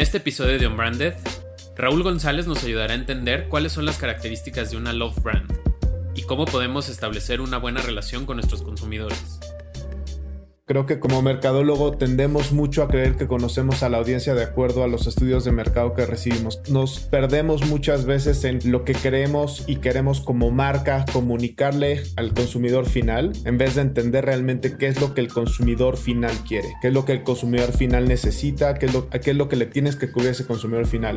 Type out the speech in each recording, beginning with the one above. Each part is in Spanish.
este episodio de Unbranded, Raúl González nos ayudará a entender cuáles son las características de una love brand y cómo podemos establecer una buena relación con nuestros consumidores. Creo que como mercadólogo tendemos mucho a creer que conocemos a la audiencia de acuerdo a los estudios de mercado que recibimos. Nos perdemos muchas veces en lo que creemos y queremos como marca comunicarle al consumidor final en vez de entender realmente qué es lo que el consumidor final quiere, qué es lo que el consumidor final necesita, qué es lo, qué es lo que le tienes que cubrir a ese consumidor final.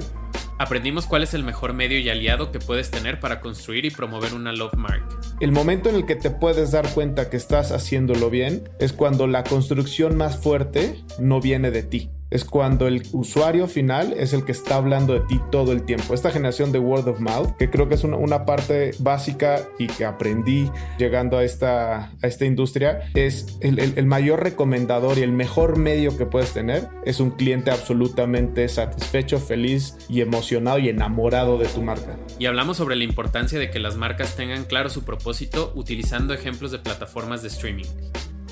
Aprendimos cuál es el mejor medio y aliado que puedes tener para construir y promover una love mark. El momento en el que te puedes dar cuenta que estás haciéndolo bien es cuando la construcción más fuerte no viene de ti es cuando el usuario final es el que está hablando de ti todo el tiempo. Esta generación de word of mouth, que creo que es una, parte básica y que aprendí llegando a esta, a esta industria, es el, el, mayor recomendador y el mejor medio que puedes tener es un cliente absolutamente satisfecho, feliz y emocionado y enamorado de tu marca. Y hablamos sobre la importancia de que las marcas tengan claro su propósito utilizando ejemplos de plataformas de streaming.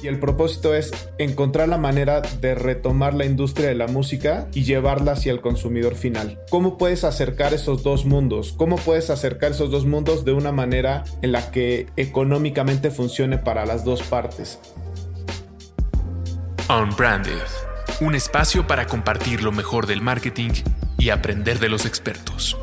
Y el propósito es encontrar la manera de retomar la industria de la música y llevarla hacia el consumidor final. ¿Cómo puedes acercar esos dos mundos? ¿Cómo puedes acercar esos dos mundos de una manera en la que económicamente funcione para las dos partes? Unbranded, un espacio para compartir lo mejor del marketing y aprender de los expertos.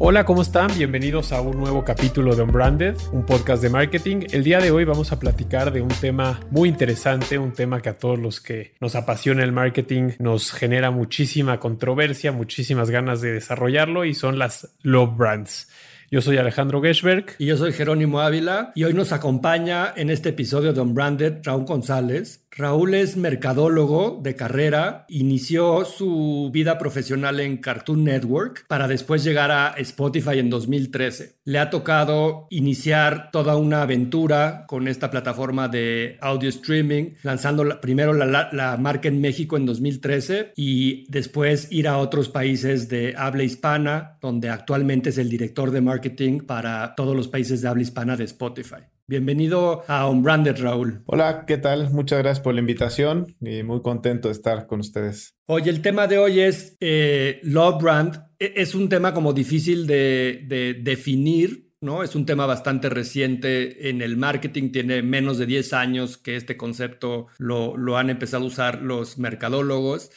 Hola, ¿cómo están? Bienvenidos a un nuevo capítulo de Unbranded, un podcast de marketing. El día de hoy vamos a platicar de un tema muy interesante, un tema que a todos los que nos apasiona el marketing nos genera muchísima controversia, muchísimas ganas de desarrollarlo y son las love brands. Yo soy Alejandro Geschberg. Y yo soy Jerónimo Ávila. Y hoy nos acompaña en este episodio de Unbranded Raúl González, Raúl es mercadólogo de carrera, inició su vida profesional en Cartoon Network para después llegar a Spotify en 2013. Le ha tocado iniciar toda una aventura con esta plataforma de audio streaming, lanzando primero la, la marca en México en 2013 y después ir a otros países de habla hispana, donde actualmente es el director de marketing para todos los países de habla hispana de Spotify. Bienvenido a Unbranded, Raúl. Hola, ¿qué tal? Muchas gracias por la invitación y muy contento de estar con ustedes. Oye, el tema de hoy es eh, Love Brand. E, es un tema como difícil de, definir, ¿no? Es un tema bastante reciente en el marketing, tiene menos de 10 años que este concepto lo, lo han empezado a usar los mercadólogos.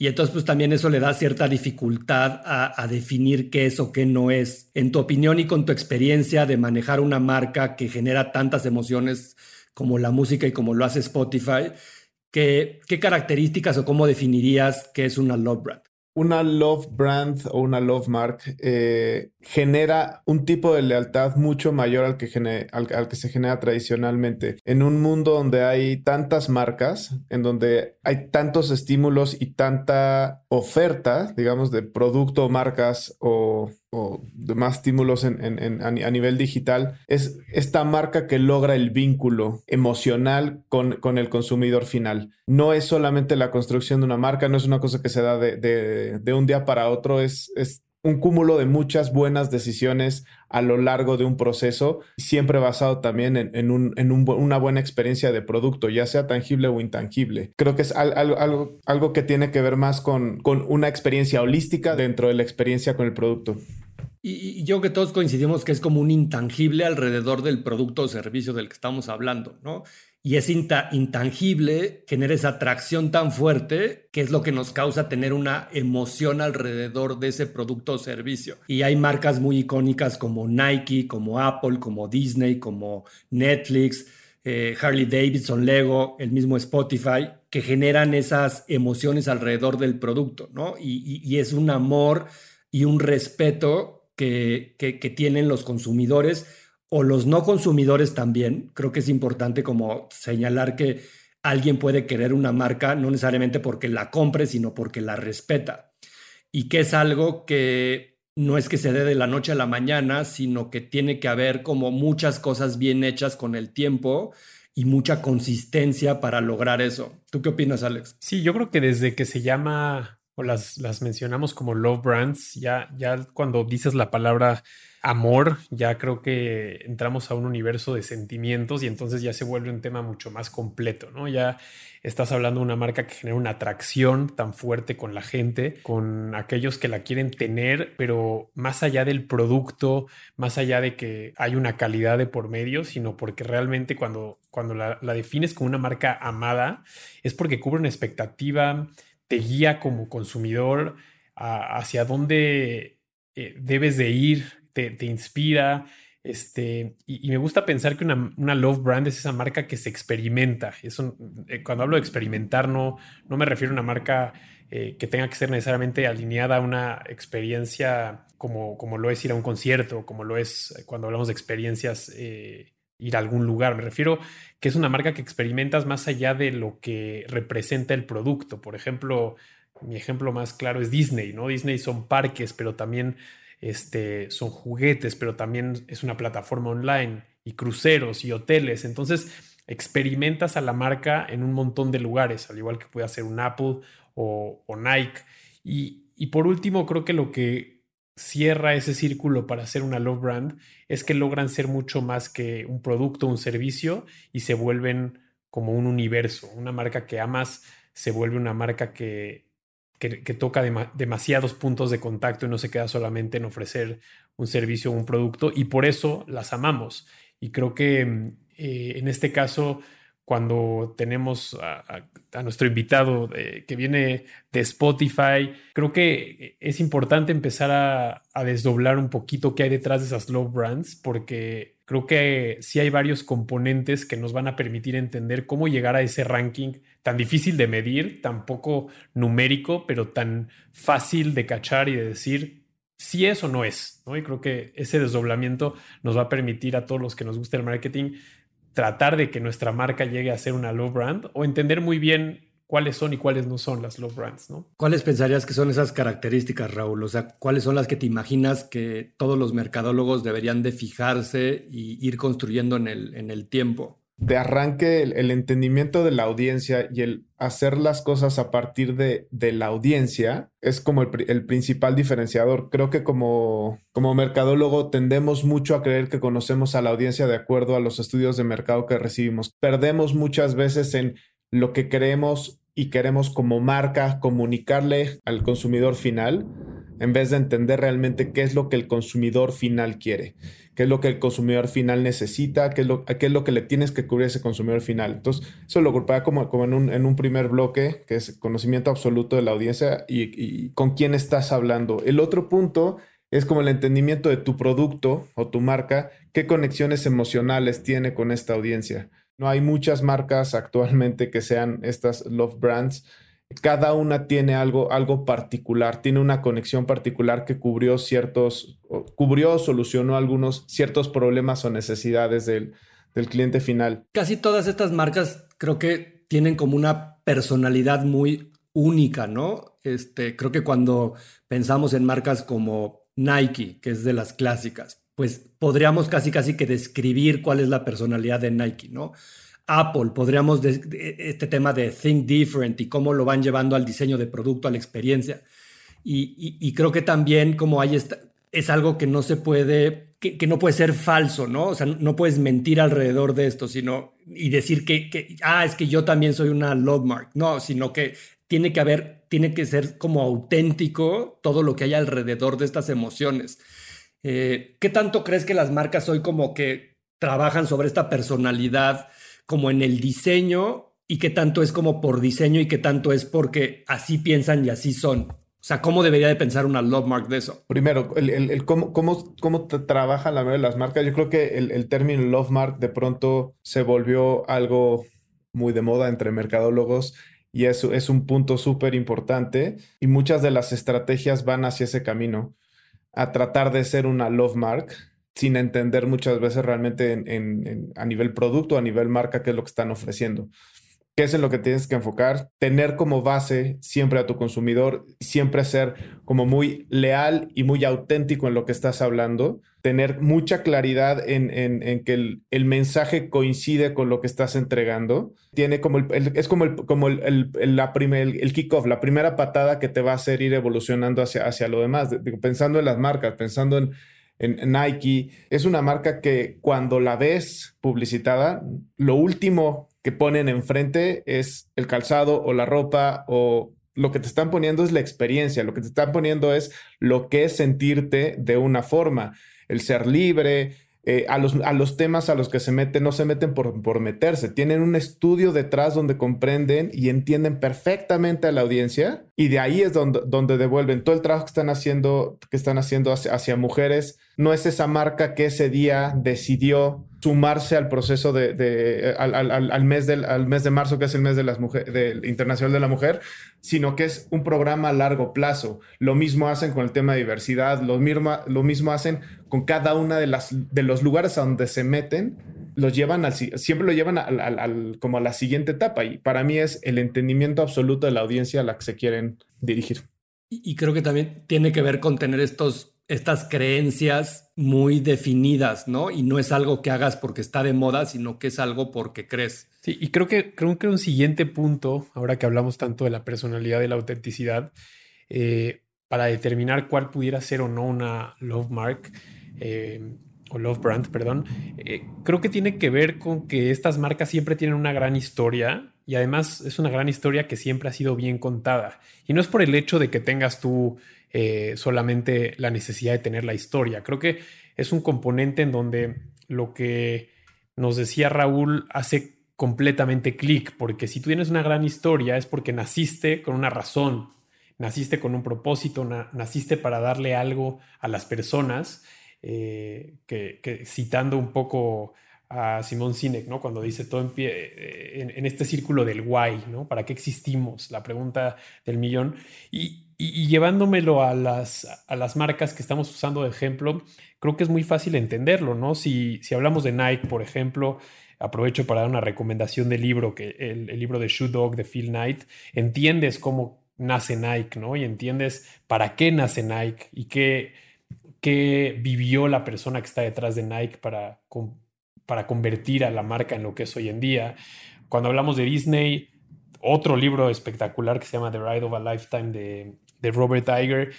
Y entonces, pues también eso le da cierta dificultad a, definir qué es o qué no es. En tu opinión y con tu experiencia de manejar una marca que genera tantas emociones como la música y como lo hace Spotify, ¿qué, qué características o cómo definirías qué es una love brand? Una love brand o una love mark eh, genera un tipo de lealtad mucho mayor al que, al, que se genera tradicionalmente. En un mundo donde hay tantas marcas, en donde hay tantos estímulos y tanta oferta, digamos, de producto, marcas o o demás estímulos en, a, nivel digital, es esta marca que logra el vínculo emocional con, con, el consumidor final. No es solamente la construcción de una marca, no es una cosa que se da de, de, un día para otro, es, es un cúmulo de muchas buenas decisiones a lo largo de un proceso, siempre basado también en, un, en una buena experiencia de producto, ya sea tangible o intangible. Creo que es algo, algo, que tiene que ver más con, con una experiencia holística dentro de la experiencia con el producto. Y, yo que todos coincidimos que es como un intangible alrededor del producto o servicio del que estamos hablando, ¿no? Y es intangible, genera esa atracción tan fuerte que es lo que nos causa tener una emoción alrededor de ese producto o servicio. Y hay marcas muy icónicas como Nike, como Apple, como Disney, como Netflix, eh, Harley Davidson, Lego, el mismo Spotify, que generan esas emociones alrededor del producto, ¿no? y es un amor y un respeto que, tienen los consumidores o los no consumidores también. Creo que es importante como señalar que alguien puede querer una marca no necesariamente porque la compre, sino porque la respeta. Y que es algo que no es que se dé de la noche a la mañana, sino que tiene que haber como muchas cosas bien hechas con el tiempo y mucha consistencia para lograr eso. ¿Tú qué opinas, Alex? Sí, yo creo que desde que se llama o las, las mencionamos como love brands, ya, ya cuando dices la palabra amor, ya creo que entramos a un universo de sentimientos y entonces ya se vuelve un tema mucho más completo, ¿no? Ya estás hablando de una marca que genera una atracción tan fuerte con la gente, con aquellos que la quieren tener, pero más allá del producto, más allá de que hay una calidad de por medio, sino porque realmente cuando, cuando la, defines como una marca amada, es porque cubre una expectativa, te guía como consumidor hacia dónde eh, debes de ir te, inspira. Este, y, me gusta pensar que una, love brand es esa marca que se experimenta. Eso, eh, cuando hablo de experimentar, no, no me refiero a una marca eh, que tenga que ser necesariamente alineada a una experiencia como, como lo es ir a un concierto, como lo es cuando hablamos de experiencias, ir a algún lugar. Me refiero que es una marca que experimentas más allá de lo que representa el producto. Por ejemplo, mi ejemplo más claro es Disney, ¿no? Disney son parques, pero también este, son juguetes, pero también es una plataforma online y cruceros y hoteles. Entonces, experimentas a la marca en un montón de lugares, al igual que puede hacer un Apple o, Nike. Y, y, por último, creo que lo que cierra ese círculo para hacer una love brand es que logran ser mucho más que un producto, un servicio y se vuelven como un universo. Una marca que amas se vuelve una marca que que, toca demasiados puntos de contacto y no se queda solamente en ofrecer un servicio o un producto y por eso las amamos. Y creo que eh, en este caso, cuando tenemos a, nuestro invitado eh, que viene de Spotify, creo que es importante empezar a, desdoblar un poquito qué hay detrás de esas love brands, porque creo que sí hay varios componentes que nos van a permitir entender cómo llegar a ese ranking tan difícil de medir, tan poco numérico, pero tan fácil de cachar y de decir si es o no es. Y creo que ese desdoblamiento nos va a permitir a todos los que nos guste el marketing tratar de que nuestra marca llegue a ser una low brand o entender muy bien cuáles son y cuáles no son las love brands, ¿no? ¿Cuáles pensarías que son esas características, Raúl? O sea, ¿cuáles son las que te imaginas que todos los mercadólogos deberían de fijarse y ir construyendo en el, en el tiempo? De arranque, el, entendimiento de la audiencia y el hacer las cosas a partir de, la audiencia es como el, principal diferenciador. Creo que como, como mercadólogo tendemos mucho a creer que conocemos a la audiencia de acuerdo a los estudios de mercado que recibimos. Perdemos muchas veces en lo que queremos y queremos como marca comunicarle al consumidor final en vez de entender realmente qué es lo que el consumidor final quiere, qué es lo que el consumidor final necesita, qué es lo, qué es lo que le tienes que cubrir a ese consumidor final. Entonces, eso lo agrupaba como, como en, un, en un primer bloque, que es conocimiento absoluto de la audiencia y, y con quién estás hablando. El otro punto es como el entendimiento de tu producto o tu marca, qué conexiones emocionales tiene con esta audiencia. No hay muchas marcas actualmente que sean estas love brands. Cada una tiene algo, algo particular, tiene una conexión particular que cubrió ciertos, cubrió, solucionó algunos ciertos problemas o necesidades del, del cliente final. Casi todas estas marcas creo que tienen como una personalidad muy única, ¿no? Este, creo que cuando pensamos en marcas como Nike, que es de las clásicas, pues podríamos casi casi que describir cuál es la personalidad de Nike, ¿no? Apple, podríamos, este tema de Think Different y cómo lo van llevando al diseño de producto, a la experiencia. Y, creo que también como hay esta, es algo que no se puede, que, no puede ser falso, ¿no? O sea, no puedes mentir alrededor de esto, sino, y decir que, ah, es que yo también soy una love mark. No, sino que tiene que haber, tiene que ser como auténtico todo lo que hay alrededor de estas emociones. Eh, ¿Qué tanto crees que las marcas hoy como que trabajan sobre esta personalidad como en el diseño y qué tanto es como por diseño y qué tanto es porque así piensan y así son? O sea, ¿cómo debería de pensar una love mark de eso? Primero, el, cómo, cómo, cómo trabajan la mayoría de las marcas. Yo creo que el, término love mark de pronto se volvió algo muy de moda entre mercadólogos y eso es un punto súper importante y muchas de las estrategias van hacia ese camino a tratar de ser una love mark sin entender muchas veces realmente en, a nivel producto, a nivel marca, qué es lo que están ofreciendo. ¿Qué es en lo que tienes que enfocar? Tener como base siempre a tu consumidor, siempre ser como muy leal y muy auténtico en lo que estás hablando, tener mucha claridad en, que el, mensaje coincide con lo que estás entregando. Tiene como es como el, como el, la primer, el kickoff, la primera patada que te va a hacer ir evolucionando hacia, hacia lo demás. pensando en las marcas, pensando en, en Nike, es una marca que cuando la ves publicitada, lo último que ponen enfrente es el calzado o la ropa o lo que te están poniendo es la experiencia, lo que te están poniendo es lo que es sentirte de una forma, el ser libre. Eh, a, los, a, los, temas a los que se meten no se meten por, por meterse, tienen un estudio detrás donde comprenden y entienden perfectamente a la audiencia y de ahí es donde, donde devuelven todo el trabajo que están haciendo, que están haciendo hacia mujeres no es esa marca que ese día decidió sumarse al proceso de, al, mes del, al mes de marzo, que es el mes de las mujeres, del Internacional de la Mujer, sino que es un programa a largo plazo. Lo mismo hacen con el tema de diversidad, lo mismo, lo mismo hacen con cada una de, las, de los lugares a donde se meten, los llevan al, siempre lo llevan al, como a la siguiente etapa. Y para mí es el entendimiento absoluto de la audiencia a la que se quieren dirigir. Y creo que también tiene que ver con tener estos estas creencias muy definidas, ¿no? Y no es algo que hagas porque está de moda, sino que es algo porque crees. Sí, y creo que, creo que un siguiente punto, ahora que hablamos tanto de la personalidad y la autenticidad, eh, para determinar cuál pudiera ser o no una love mark, eh, o love brand, perdón, eh, creo que tiene que ver con que estas marcas siempre tienen una gran historia y además es una gran historia que siempre ha sido bien contada. Y no es por el hecho de que tengas tú eh, solamente la necesidad de tener la historia. Creo que es un componente en donde lo que nos decía Raúl hace completamente clic, porque si tú tienes una gran historia es porque naciste con una razón, naciste con un propósito, naciste para darle algo a las personas, eh, que, citando un poco a Simón Sinek, ¿no? Cuando dice todo en, pie, eh, en, este círculo del why, ¿no? ¿Para qué existimos? La pregunta del millón. Y, y, llevándomelo a las, a las marcas que estamos usando de ejemplo, creo que es muy fácil entenderlo, ¿no? Si, si hablamos de Nike, por ejemplo, aprovecho para dar una recomendación del libro, que el, libro de Shoe Dog de Phil Knight, entiendes cómo nace Nike, ¿no? Y entiendes para qué nace Nike y qué, qué vivió la persona que está detrás de Nike para, para convertir a la marca en lo que es hoy en día. Cuando hablamos de Disney, otro libro espectacular que se llama The Ride of a Lifetime de de Robert Iger,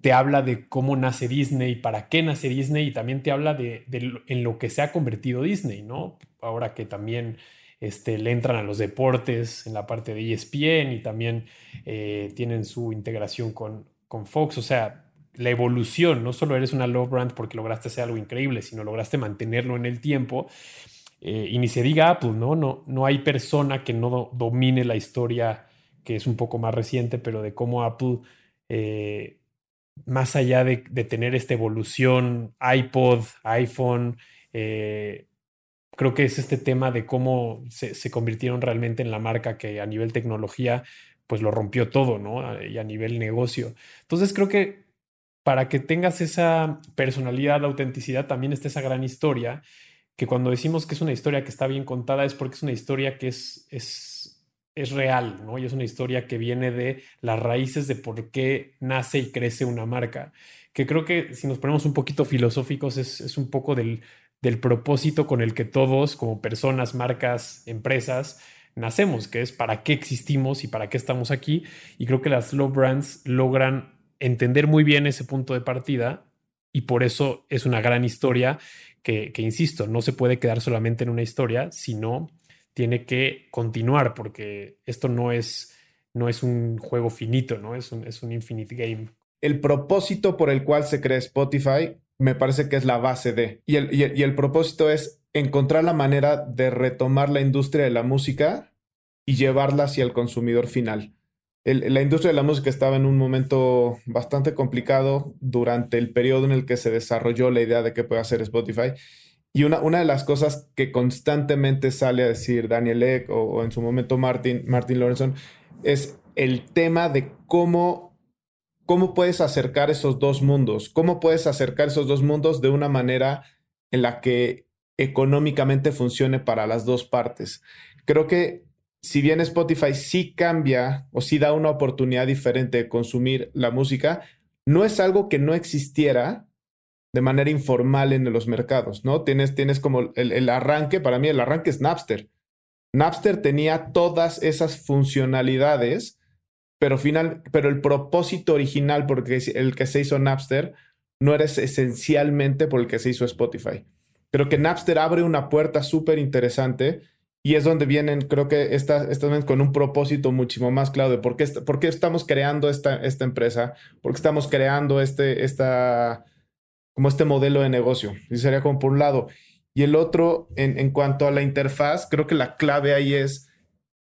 te habla de cómo nace Disney, para qué nace Disney y también te habla de, en lo que se ha convertido Disney, ¿no? Ahora que también este, le entran a los deportes en la parte de ESPN y también eh, tienen su integración con, con Fox, o sea, la evolución, no solo eres una love brand porque lograste hacer algo increíble, sino lograste mantenerlo en el tiempo. Eh, y ni se diga Apple, ¿no? ¿no? No hay persona que no domine la historia, que es un poco más reciente, pero de cómo Apple eh, más allá de, tener esta evolución, iPod, iPhone, eh, creo que es este tema de cómo se, convirtieron realmente en la marca que a nivel tecnología, pues lo rompió todo, ¿no? Y a nivel negocio. Entonces creo que para que tengas esa personalidad, autenticidad, también está esa gran historia, que cuando decimos que es una historia que está bien contada es porque es una historia que es, es es real, ¿no? Y es una historia que viene de las raíces de por qué nace y crece una marca. Que creo que si nos ponemos un poquito filosóficos es, un poco del, del propósito con el que todos, como personas, marcas, empresas, nacemos, que es para qué existimos y para qué estamos aquí. Y creo que las slow brands logran entender muy bien ese punto de partida y por eso es una gran historia que, insisto, no se puede quedar solamente en una historia, sino tiene que continuar porque esto no es, no es un juego finito, ¿no? Es un, es un infinite game. El propósito por el cual se crea Spotify me parece que es la base de. Y el, y el, propósito es encontrar la manera de retomar la industria de la música y llevarla hacia el consumidor final. La industria de la música estaba en un momento bastante complicado durante el periodo en el que se desarrolló la idea de qué puede hacer Spotify y una, de las cosas que constantemente sale a decir Daniel Eck o, en su momento Martin, Martin es el tema de cómo, cómo puedes acercar esos dos mundos, cómo puedes acercar esos dos mundos de una manera en la que económicamente funcione para las dos partes. Creo que si bien Spotify sí cambia o sí da una oportunidad diferente de consumir la música, no es algo que no existiera de manera informal en los mercados, ¿no? Tienes, tienes como el, arranque, para mí el arranque es Napster. Napster tenía todas esas funcionalidades, pero, final, pero el propósito original porque el que se hizo Napster no era esencialmente por el que se hizo Spotify. Creo que Napster abre una puerta súper interesante y es donde vienen, creo que esta, esta con un propósito muchísimo más claro de por qué, estamos creando esta, empresa, por qué estamos creando este, esta, como este modelo de negocio. Y sería como por un lado. Y el otro, en, en cuanto a la interfaz, creo que la clave ahí es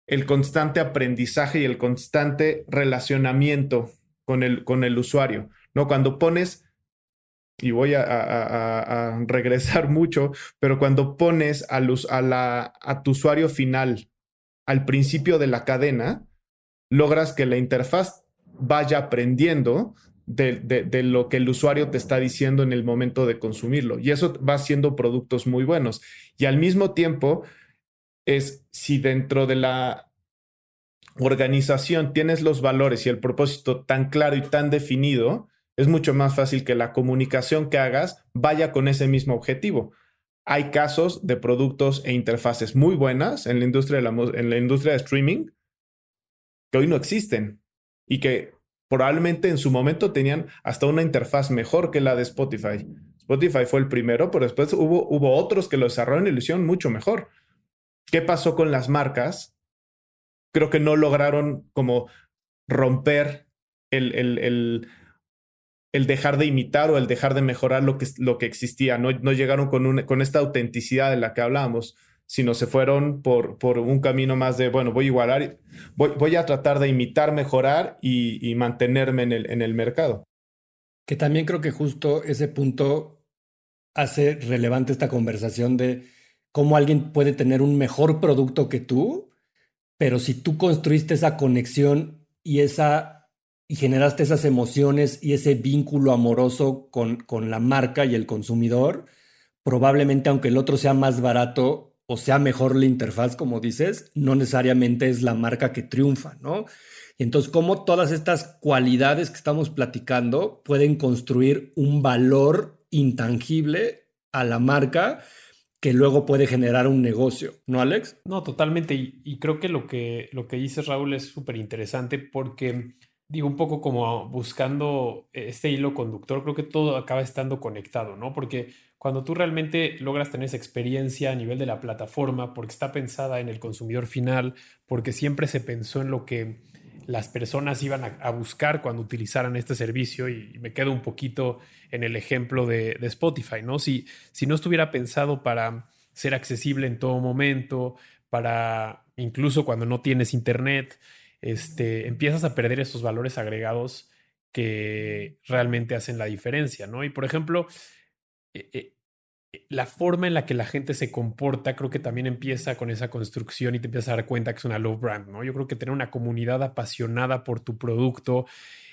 el constante aprendizaje y el constante relacionamiento con el, con el usuario. ¿no? Cuando pones, y voy a, regresar mucho, pero cuando pones a, la, a tu usuario final al principio de la cadena, logras que la interfaz vaya aprendiendo de, lo que el usuario te está diciendo en el momento de consumirlo. Y eso va haciendo productos muy buenos. Y al mismo tiempo, es si dentro de la organización tienes los valores y el propósito tan claro y tan definido, es mucho más fácil que la comunicación que hagas vaya con ese mismo objetivo. Hay casos de productos e interfaces muy buenas en la industria de, en la industria de streaming que hoy no existen y que probablemente en su momento tenían hasta una interfaz mejor que la de Spotify. Spotify fue el primero, pero después hubo, hubo otros que lo desarrollaron y lo mucho mejor. ¿Qué pasó con las marcas? Creo que no lograron como romper el, el, dejar de imitar o el dejar de mejorar lo que, lo que existía. No, no llegaron con, con esta autenticidad de la que hablábamos sino se fueron por, por un camino más de, bueno, voy a igualar, voy, voy a tratar de imitar, mejorar y, mantenerme en el, en el mercado. Que también creo que justo ese punto hace relevante esta conversación de cómo alguien puede tener un mejor producto que tú, pero si tú construiste esa conexión y esa y generaste esas emociones y ese vínculo amoroso con, con la marca y el consumidor, probablemente aunque el otro sea más barato, o sea mejor la interfaz, como dices, no necesariamente es la marca que triunfa, ¿no? Y entonces, cómo todas estas cualidades que estamos platicando pueden construir un valor intangible a la marca que luego puede generar un negocio, ¿no, Alex? No, totalmente. Y, creo que lo que, lo que dices, Raúl, es súper interesante porque, digo, un poco como buscando este hilo conductor, creo que todo acaba estando conectado, ¿no? Porque cuando tú realmente logras tener esa experiencia a nivel de la plataforma, porque está pensada en el consumidor final, porque siempre se pensó en lo que las personas iban a, buscar cuando utilizaran este servicio y, me quedo un poquito en el ejemplo de, Spotify, ¿no? Si, si no estuviera pensado para ser accesible en todo momento, para incluso cuando no tienes internet, este, empiezas a perder esos valores agregados que realmente hacen la diferencia, ¿no? Y por ejemplo, eh, eh, eh, la forma en la que la gente se comporta, creo que también empieza con esa construcción y te empiezas a dar cuenta que es una love brand, ¿no? Yo creo que tener una comunidad apasionada por tu producto,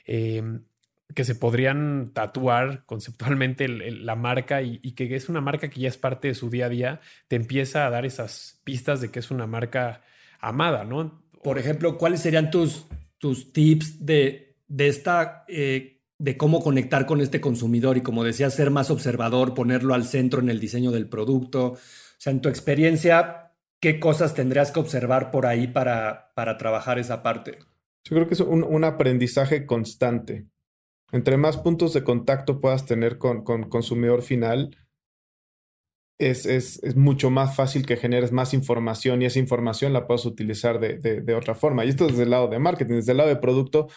em, que se podrían tatuar conceptualmente la marca y, que es una marca que ya es parte de su día a día, te empieza a dar esas pistas de que es una marca amada, ¿no? Por ejemplo, ¿cuáles serían tus, tus tips de, de esta de cómo conectar con este consumidor y como decía, ser más observador, ponerlo al centro en el diseño del producto. O sea, en tu experiencia, ¿qué cosas tendrías que observar por ahí para, para trabajar esa parte? Yo creo que es un, aprendizaje constante. Entre más puntos de contacto puedas tener con, con consumidor final, es, es, es, mucho más fácil que generes más información y esa información la puedas utilizar de, de, otra forma. Y esto desde el lado de marketing, desde el lado de producto,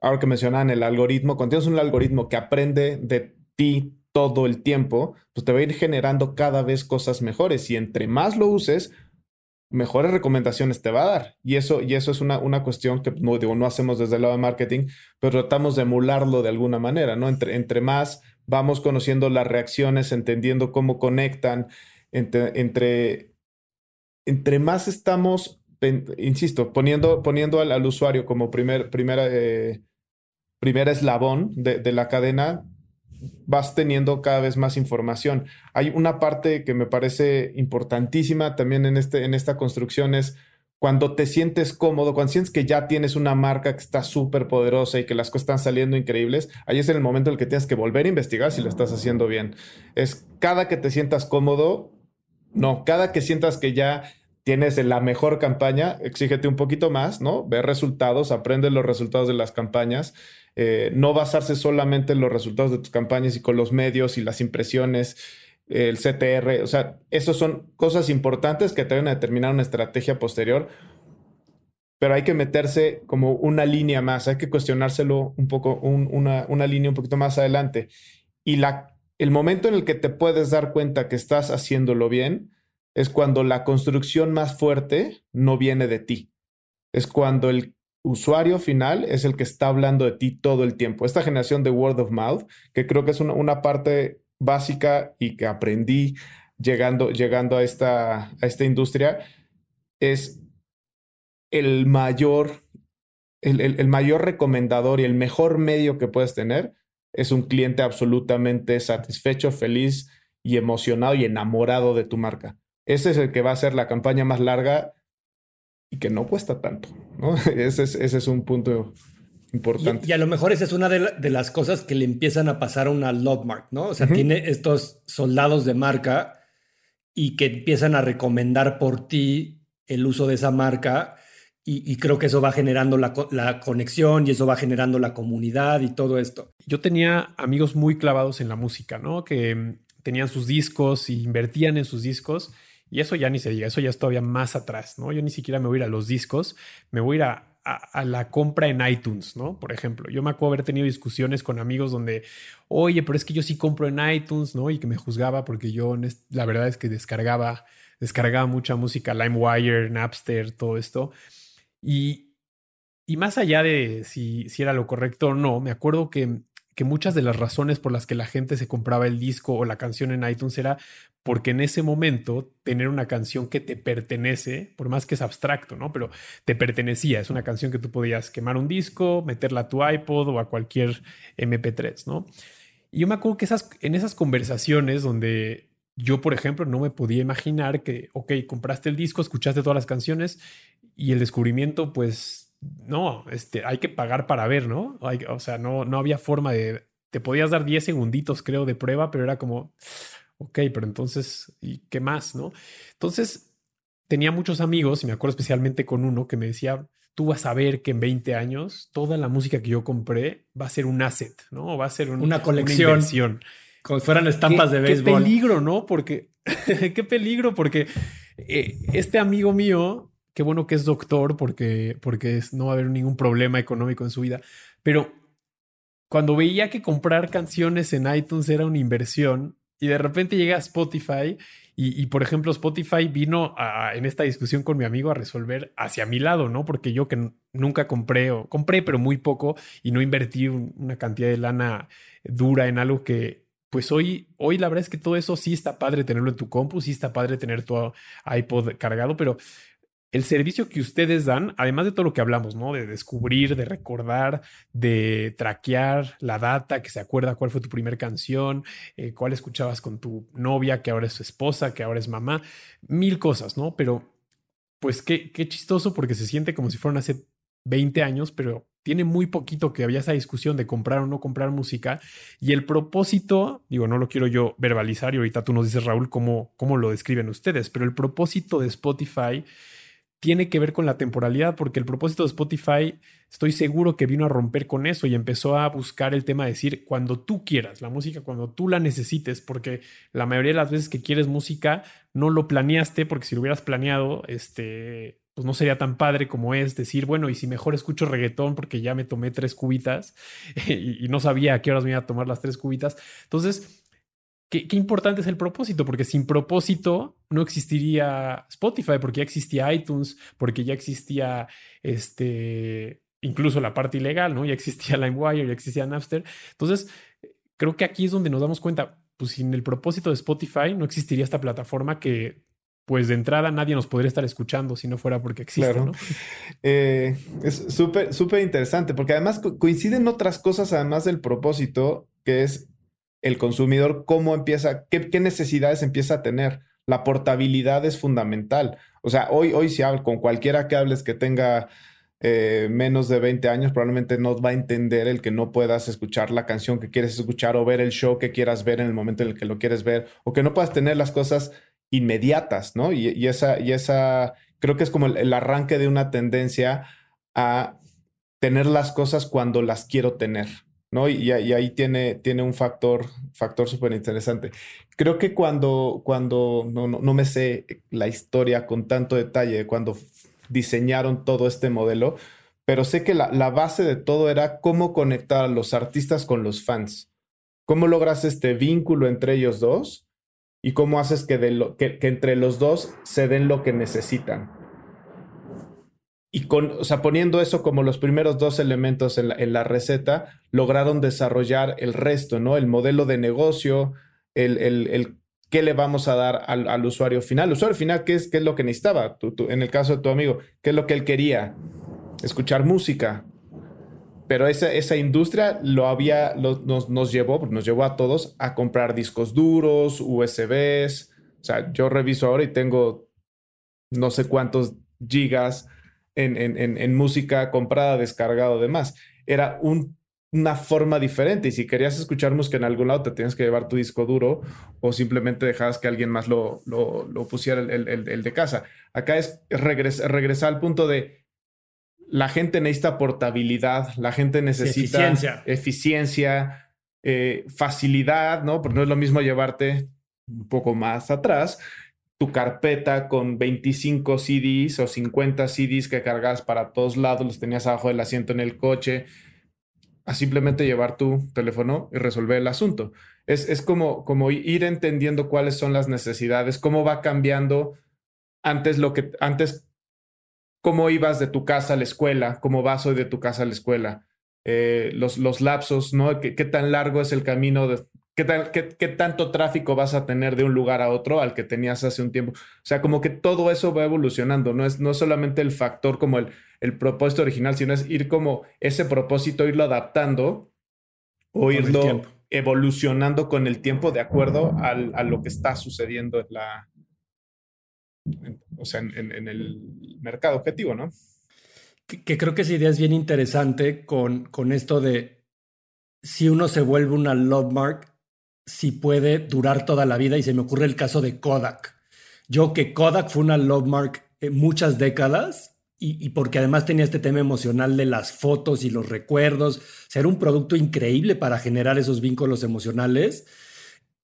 ahora que mencionan el algoritmo, cuando tienes un algoritmo que aprende de ti todo el tiempo, pues te va a ir generando cada vez cosas mejores y entre más lo uses, mejores recomendaciones te va a dar. Y eso, y eso es una, una cuestión que no, digo, no hacemos desde el lado de marketing, pero tratamos de emularlo de alguna manera, ¿no? Entre, entre más vamos conociendo las reacciones, entendiendo cómo conectan, entre, entre, entre más estamos, insisto, poniendo, poniendo al, usuario como primer, primera... Eh, eslabón de, la cadena, vas teniendo cada vez más información. Hay una parte que me parece importantísima también en, este, en esta construcción es cuando te sientes cómodo, cuando sientes que ya tienes una marca que está súper poderosa y que las cosas están saliendo increíbles, ahí es en el momento en el que tienes que volver a investigar si lo estás haciendo bien. Es cada que te sientas cómodo, no, cada que sientas que ya tienes la mejor campaña, exígete un poquito más, ¿no? Ve resultados, aprende los resultados de las campañas. Eh, no basarse solamente en los resultados de tus campañas y con los medios y las impresiones el CTR, o sea, esas son cosas importantes que te van a determinar una estrategia posterior, pero hay que meterse como una línea más, hay que cuestionárselo un poco, una, una, línea un poquito más adelante. Y la, el momento en el que te puedes dar cuenta que estás haciéndolo bien es cuando la construcción más fuerte no viene de ti, es cuando el usuario final es el que está hablando de ti todo el tiempo. Esta generación de word of mouth, que creo que es una, una parte básica y que aprendí llegando, llegando a, esta, a esta industria es el mayor, el, el, mayor recomendador y el mejor medio que puedes tener es un cliente absolutamente satisfecho, feliz y emocionado y enamorado de tu marca. Ese es el que va a ser la campaña más larga y que no cuesta tanto. ¿no? Ese, es, ese es un punto importante. Y, a lo mejor esa es una de, las cosas que le empiezan a pasar a una Logmark, ¿no? O sea, tiene estos soldados de marca y que empiezan a recomendar por ti el uso de esa marca. Y, creo que eso va generando la, la, conexión y eso va generando la comunidad y todo esto. Yo tenía amigos muy clavados en la música, ¿no? Que mm, tenían sus discos y invertían en sus discos. Y eso ya ni se diga, eso ya es todavía más atrás, ¿no? Yo ni siquiera me voy a ir a los discos, me voy a ir a a, la compra en iTunes, ¿no? Por ejemplo, yo me acuerdo haber tenido discusiones con amigos donde, oye, pero es que yo sí compro en iTunes, ¿no? Y que me juzgaba porque yo, la verdad es que descargaba, descargaba mucha música, LimeWire, Napster, todo esto. Y, y más allá de si, si era lo correcto o no, me acuerdo que que muchas de las razones por las que la gente se compraba el disco o la canción en iTunes era porque en ese momento tener una canción que te pertenece, por más que es abstracto, ¿no? Pero te pertenecía, es una canción que tú podías quemar un disco, meterla a tu iPod o a cualquier MP3, ¿no? Y yo me acuerdo que esas, en esas conversaciones donde yo, por ejemplo, no me podía imaginar que, ok, compraste el disco, escuchaste todas las canciones y el descubrimiento, pues no, este, hay que pagar para ver, ¿no? o sea, no, no había forma de, te podías dar 10 segunditos, creo, de prueba, pero era como, ok, pero entonces, ¿y qué más, no? Entonces, tenía muchos amigos, y me acuerdo especialmente con uno que me decía, tú vas a ver que en 20 años toda la música que yo compré va a ser un asset, ¿no? Va a ser una colección. como fueran estampas de béisbol. Qué peligro, ¿no? Porque, qué peligro, porque eh, este amigo mío qué bueno que es doctor porque, porque no va a haber ningún problema económico en su vida. Pero cuando veía que comprar canciones en iTunes era una inversión y de repente llega Spotify y, por ejemplo Spotify vino en esta discusión con mi amigo a resolver hacia mi lado, ¿no? Porque yo que nunca compré o compré pero muy poco y no invertí una cantidad de lana dura en algo que pues hoy, hoy la verdad es que todo eso sí está padre tenerlo en tu compu, sí está padre tener tu iPod cargado, pero el servicio que ustedes dan, además de todo lo que hablamos, ¿no? De descubrir, de recordar, de traquear la data, que se acuerda cuál fue tu primera canción, eh, cuál escuchabas con tu novia, que ahora es su esposa, que ahora es mamá, mil cosas, ¿no? Pero, pues qué, qué chistoso porque se siente como si fueran hace 20 años, pero tiene muy poquito que había esa discusión de comprar o no comprar música. Y el propósito, digo, no lo quiero yo verbalizar y ahorita tú nos dices, Raúl, cómo, cómo lo describen ustedes, pero el propósito de Spotify tiene que ver con la temporalidad, porque el propósito de Spotify estoy seguro que vino a romper con eso y empezó a buscar el tema de decir cuando tú quieras, la música cuando tú la necesites, porque la mayoría de las veces que quieres música no lo planeaste, porque si lo hubieras planeado, este, pues no sería tan padre como es decir, bueno, y si mejor escucho reggaetón porque ya me tomé tres cubitas y, y no sabía a qué horas me iba a tomar las tres cubitas. Entonces, Qué, importante es el propósito, porque sin propósito no existiría Spotify, porque ya existía iTunes, porque ya existía este, incluso la parte ilegal, ¿no? Ya existía LimeWire, ya existía Napster. Entonces, creo que aquí es donde nos damos cuenta, pues sin el propósito de Spotify no existiría esta plataforma que, pues de entrada nadie nos podría estar escuchando si no fuera porque existe, ¿no? Eh, es súper, súper interesante, porque además coinciden otras cosas además del propósito, que es el consumidor cómo empieza, qué, necesidades empieza a tener. la portabilidad es fundamental. O sea, hoy, hoy si hablo con cualquiera que hables que tenga eh, menos de 20 años, probablemente no va a entender el que no puedas escuchar la canción que quieres escuchar o ver el show que quieras ver en el momento en el que lo quieres ver, o que no puedas tener las cosas inmediatas, ¿no? Y, esa, y esa, creo que es como el, arranque de una tendencia a tener las cosas cuando las quiero tener. ¿No? Y, ahí tiene, tiene un factor, factor súper interesante. Creo que cuando, cuando no, no, me sé la historia con tanto detalle, cuando diseñaron todo este modelo, pero sé que la, la, base de todo era cómo conectar a los artistas con los fans. ¿Cómo logras este vínculo entre ellos dos? ¿Y cómo haces que, de lo, que entre los dos se den lo que necesitan? Y con, o sea, poniendo eso como los primeros dos elementos en la, en la receta, lograron desarrollar el resto, ¿no? El modelo de negocio, el, el, el qué le vamos a dar al, al, usuario final. El usuario final, ¿qué es, qué es lo que necesitaba? Tú, tú, en el caso de tu amigo, ¿qué es lo que él quería? Escuchar música. Pero esa, esa industria lo había, nos, nos llevó, nos llevó a todos a comprar discos duros, USBs. O sea, yo reviso ahora y tengo no sé cuántos gigas en, música comprada, descargado, demás. Era una forma diferente y si querías escuchar música en algún lado te tienes que llevar tu disco duro o simplemente dejabas que alguien más lo, lo, pusiera el, de casa. Acá es regresar al punto de la gente necesita portabilidad, la gente necesita eficiencia, eficiencia eh, facilidad, ¿no? Porque no es lo mismo llevarte un poco más atrás tu carpeta con 25 CDs o 50 CDs que cargas para todos lados, los tenías abajo del asiento en el coche, a simplemente llevar tu teléfono y resolver el asunto. Es, es como, como ir entendiendo cuáles son las necesidades, cómo va cambiando antes lo que antes cómo ibas de tu casa a la escuela, cómo vas hoy de tu casa a la escuela, eh, los, los lapsos, ¿no? ¿Qué, ¿Qué, tan largo es el camino de, ¿Qué, tanto tráfico vas a tener de un lugar a otro al que tenías hace un tiempo? O sea, como que todo eso va evolucionando, no es no solamente el factor como el, el propósito original, sino es ir como ese propósito, irlo adaptando o irlo evolucionando con el tiempo de acuerdo al, a lo que está sucediendo en la, o sea, en, en, el mercado objetivo, ¿no? Que, creo que esa idea es bien interesante con, con esto de si uno se vuelve una love mark, si puede durar toda la vida y se me ocurre el caso de Kodak. Yo que Kodak fue una love mark muchas décadas y, porque además tenía este tema emocional de las fotos y los recuerdos, ser un producto increíble para generar esos vínculos emocionales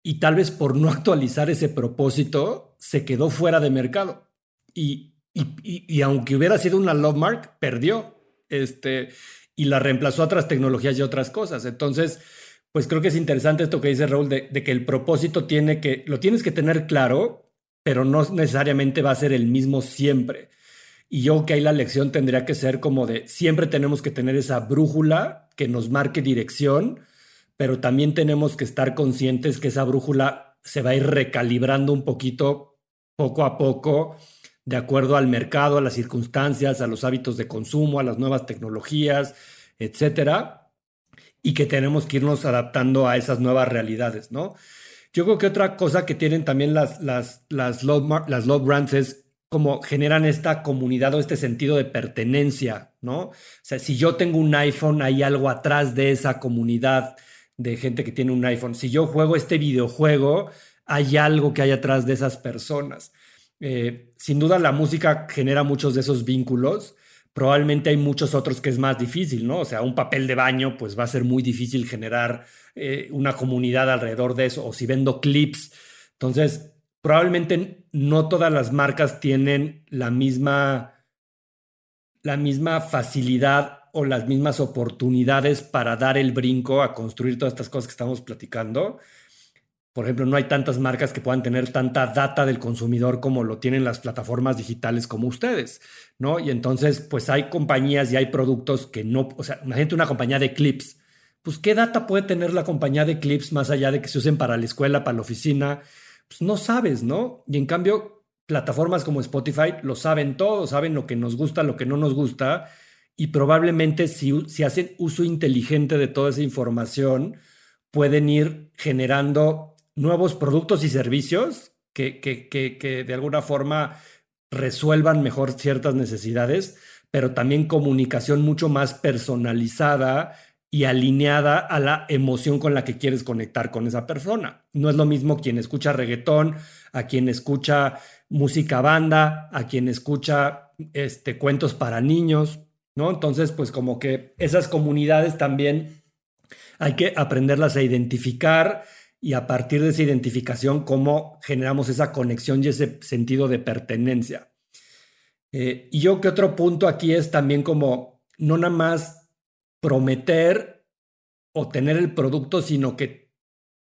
y tal vez por no actualizar ese propósito se quedó fuera de mercado y, y, aunque hubiera sido una love mark, perdió este, y la reemplazó a otras tecnologías y otras cosas. Entonces, pues creo que es interesante esto que dice Raúl, de, que el propósito tiene que, lo tienes que tener claro, pero no necesariamente va a ser el mismo siempre. Y yo que ahí la lección tendría que ser como de, siempre tenemos que tener esa brújula que nos marque dirección, pero también tenemos que estar conscientes que esa brújula se va a ir recalibrando un poquito, poco a poco, de acuerdo al mercado, a las circunstancias, a los hábitos de consumo, a las nuevas tecnologías, etcétera y que tenemos que irnos adaptando a esas nuevas realidades, ¿no? Yo creo que otra cosa que tienen también las, las, las, love, las brands es como generan esta comunidad o este sentido de pertenencia, ¿no? O sea, si yo tengo un iPhone, hay algo atrás de esa comunidad de gente que tiene un iPhone. Si yo juego este videojuego, hay algo que hay atrás de esas personas. Eh, sin duda la música genera muchos de esos vínculos probablemente hay muchos otros que es más difícil, ¿no? O sea, un papel de baño, pues va a ser muy difícil generar eh, una comunidad alrededor de eso, o si vendo clips. Entonces, probablemente no todas las marcas tienen la misma, la misma facilidad o las mismas oportunidades para dar el brinco a construir todas estas cosas que estamos platicando por ejemplo, no hay tantas marcas que puedan tener tanta data del consumidor como lo tienen las plataformas digitales como ustedes, ¿no? Y entonces, pues hay compañías y hay productos que no, o sea, imagínate una compañía de clips, pues ¿qué data puede tener la compañía de clips más allá de que se usen para la escuela, para la oficina? Pues no sabes, ¿no? Y en cambio, plataformas como Spotify lo saben todo, saben lo que nos gusta, lo que no nos gusta, y probablemente si, si hacen uso inteligente de toda esa información, pueden ir generando nuevos productos y servicios que, que, que, que de alguna forma resuelvan mejor ciertas necesidades, pero también comunicación mucho más personalizada y alineada a la emoción con la que quieres conectar con esa persona. No es lo mismo quien escucha reggaetón, a quien escucha música banda, a quien escucha este, cuentos para niños, ¿no? Entonces, pues como que esas comunidades también hay que aprenderlas a identificar y a partir de esa identificación, cómo generamos esa conexión y ese sentido de pertenencia. Eh, y yo que otro punto aquí es también como no nada más prometer o tener el producto, sino que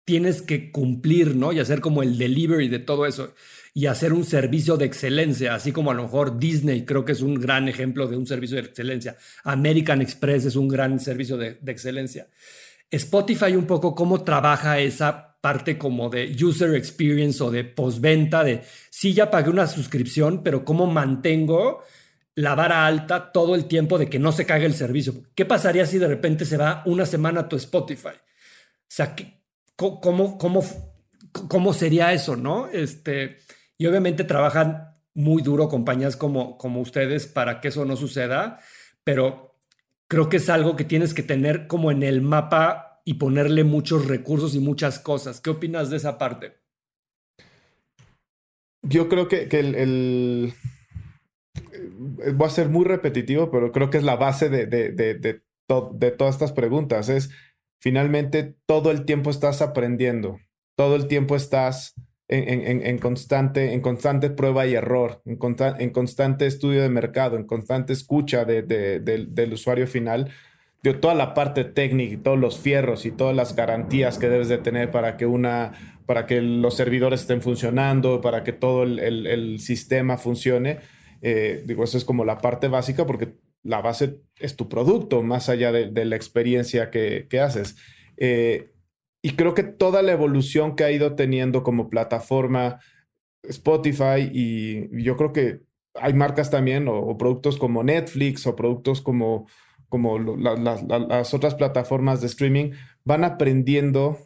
tienes que cumplir, ¿no? Y hacer como el delivery de todo eso y hacer un servicio de excelencia, así como a lo mejor Disney creo que es un gran ejemplo de un servicio de excelencia. American Express es un gran servicio de, de excelencia. Spotify un poco cómo trabaja esa parte como de user experience o de postventa, de sí ya pagué una suscripción, pero cómo mantengo la vara alta todo el tiempo de que no se caiga el servicio. ¿Qué pasaría si de repente se va una semana a tu Spotify? O sea, ¿cómo, cómo, cómo sería eso, no? Este, y obviamente trabajan muy duro compañías como, como ustedes para que eso no suceda, pero creo que es algo que tienes que tener como en el mapa y ponerle muchos recursos y muchas cosas. ¿Qué opinas de esa parte? Yo creo que, que el eh, voy a ser muy repetitivo, pero creo que es la base de, de, de, de, todas estas preguntas. Es finalmente todo el tiempo estás aprendiendo, todo el tiempo estás en, en, en constante, en constante prueba y error, en, en, constante estudio de mercado, en constante escucha del usuario final. Toda la parte técnica, todos los fierros y todas las garantías que debes de tener para que una, para que los servidores estén funcionando, para que todo el, el, sistema funcione eh, digo, eso es como la parte básica porque la base es tu producto, más allá de, la experiencia que, haces. Eh, y creo que toda la evolución que ha ido teniendo como plataforma Spotify y yo creo que hay marcas también o, productos como Netflix o productos como, como las otras plataformas de streaming van aprendiendo,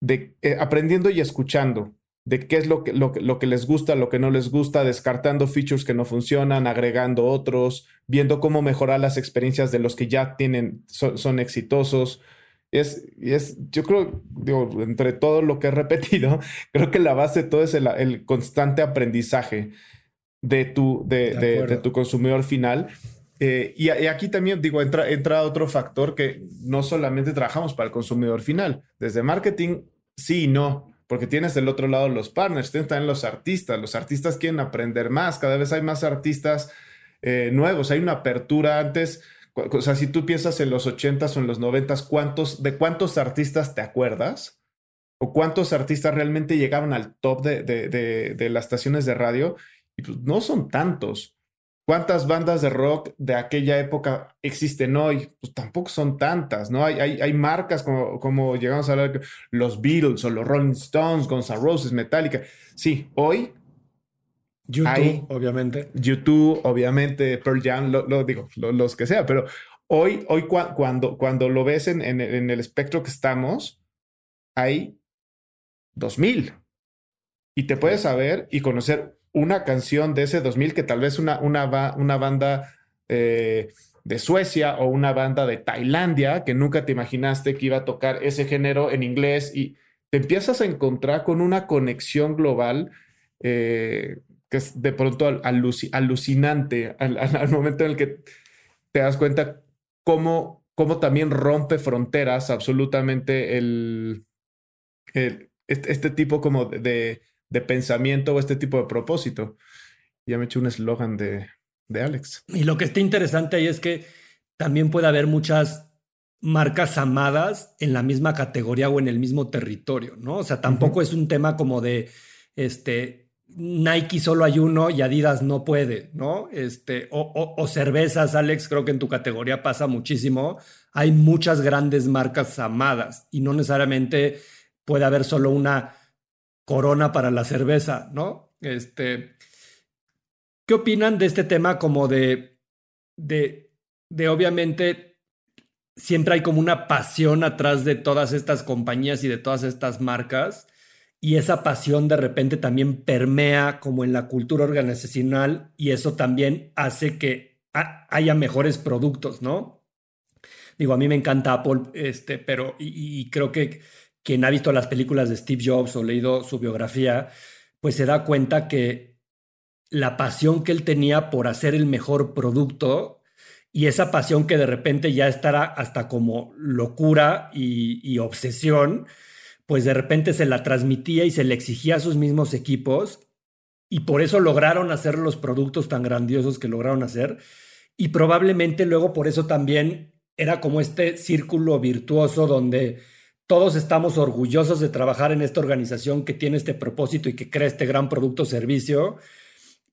de, eh, aprendiendo y escuchando de qué es lo que, lo, lo, que les gusta, lo que no les gusta, descartando features que no funcionan, agregando otros, viendo cómo mejorar las experiencias de los que ya tienen, son, exitosos. Es, es, yo creo, digo, entre todo lo que he repetido, creo que la base de todo es el, constante aprendizaje de tu, de, de, tu consumidor final. Eh, y, aquí también, digo, entra, entra otro factor que no solamente trabajamos para el consumidor final, desde marketing, sí y no porque tienes del otro lado los partners, tienes también los artistas, los artistas quieren aprender más, cada vez hay más artistas eh, nuevos, hay una apertura antes, o sea, si tú piensas en los 80s o en los 90s, ¿cuántos, ¿de cuántos artistas te acuerdas? ¿O cuántos artistas realmente llegaron al top de, de, de, de las estaciones de radio? Y pues no son tantos. ¿Cuántas bandas de rock de aquella época existen hoy? Pues tampoco son tantas, ¿no? Hay, hay, hay marcas como, como llegamos a hablar, los Beatles o los Rolling Stones, Guns N' Roses, Metallica. Sí, hoy YouTube, obviamente. YouTube, obviamente, Pearl Jam, lo, digo, los que sea, pero hoy, hoy cuando, cuando lo ves en, en, en, el espectro que estamos, hay 2000. Y te puedes saber y conocer una canción de ese 2000 que tal vez una, una, una banda eh, de Suecia o una banda de Tailandia que nunca te imaginaste que iba a tocar ese género en inglés y te empiezas a encontrar con una conexión global eh, que es de pronto alucinante al, momento en el que te das cuenta cómo, cómo también rompe fronteras absolutamente el, el este, este, tipo como de, de pensamiento o este tipo de propósito. Ya me he hecho un eslogan de, de Alex. Y lo que está interesante ahí es que también puede haber muchas marcas amadas en la misma categoría o en el mismo territorio, ¿no? O sea, tampoco es un tema como de, este, Nike solo hay uno y Adidas no puede, ¿no? Este, o, o, cervezas, Alex, creo que en tu categoría pasa muchísimo. Hay muchas grandes marcas amadas y no necesariamente puede haber solo una corona para la cerveza, ¿no? Este, ¿Qué opinan de este tema como de, de, de obviamente siempre hay como una pasión atrás de todas estas compañías y de todas estas marcas y esa pasión de repente también permea como en la cultura organizacional y eso también hace que haya mejores productos, ¿no? Digo, a mí me encanta Apple, este, pero y, creo que quien ha visto las películas de Steve Jobs o leído su biografía, pues se da cuenta que la pasión que él tenía por hacer el mejor producto y esa pasión que de repente ya estará hasta como locura y, obsesión, pues de repente se la transmitía y se le exigía a sus mismos equipos y por eso lograron hacer los productos tan grandiosos que lograron hacer. Y probablemente luego por eso también era como este círculo virtuoso donde todos estamos orgullosos de trabajar en esta organización que tiene este propósito y que crea este gran producto o servicio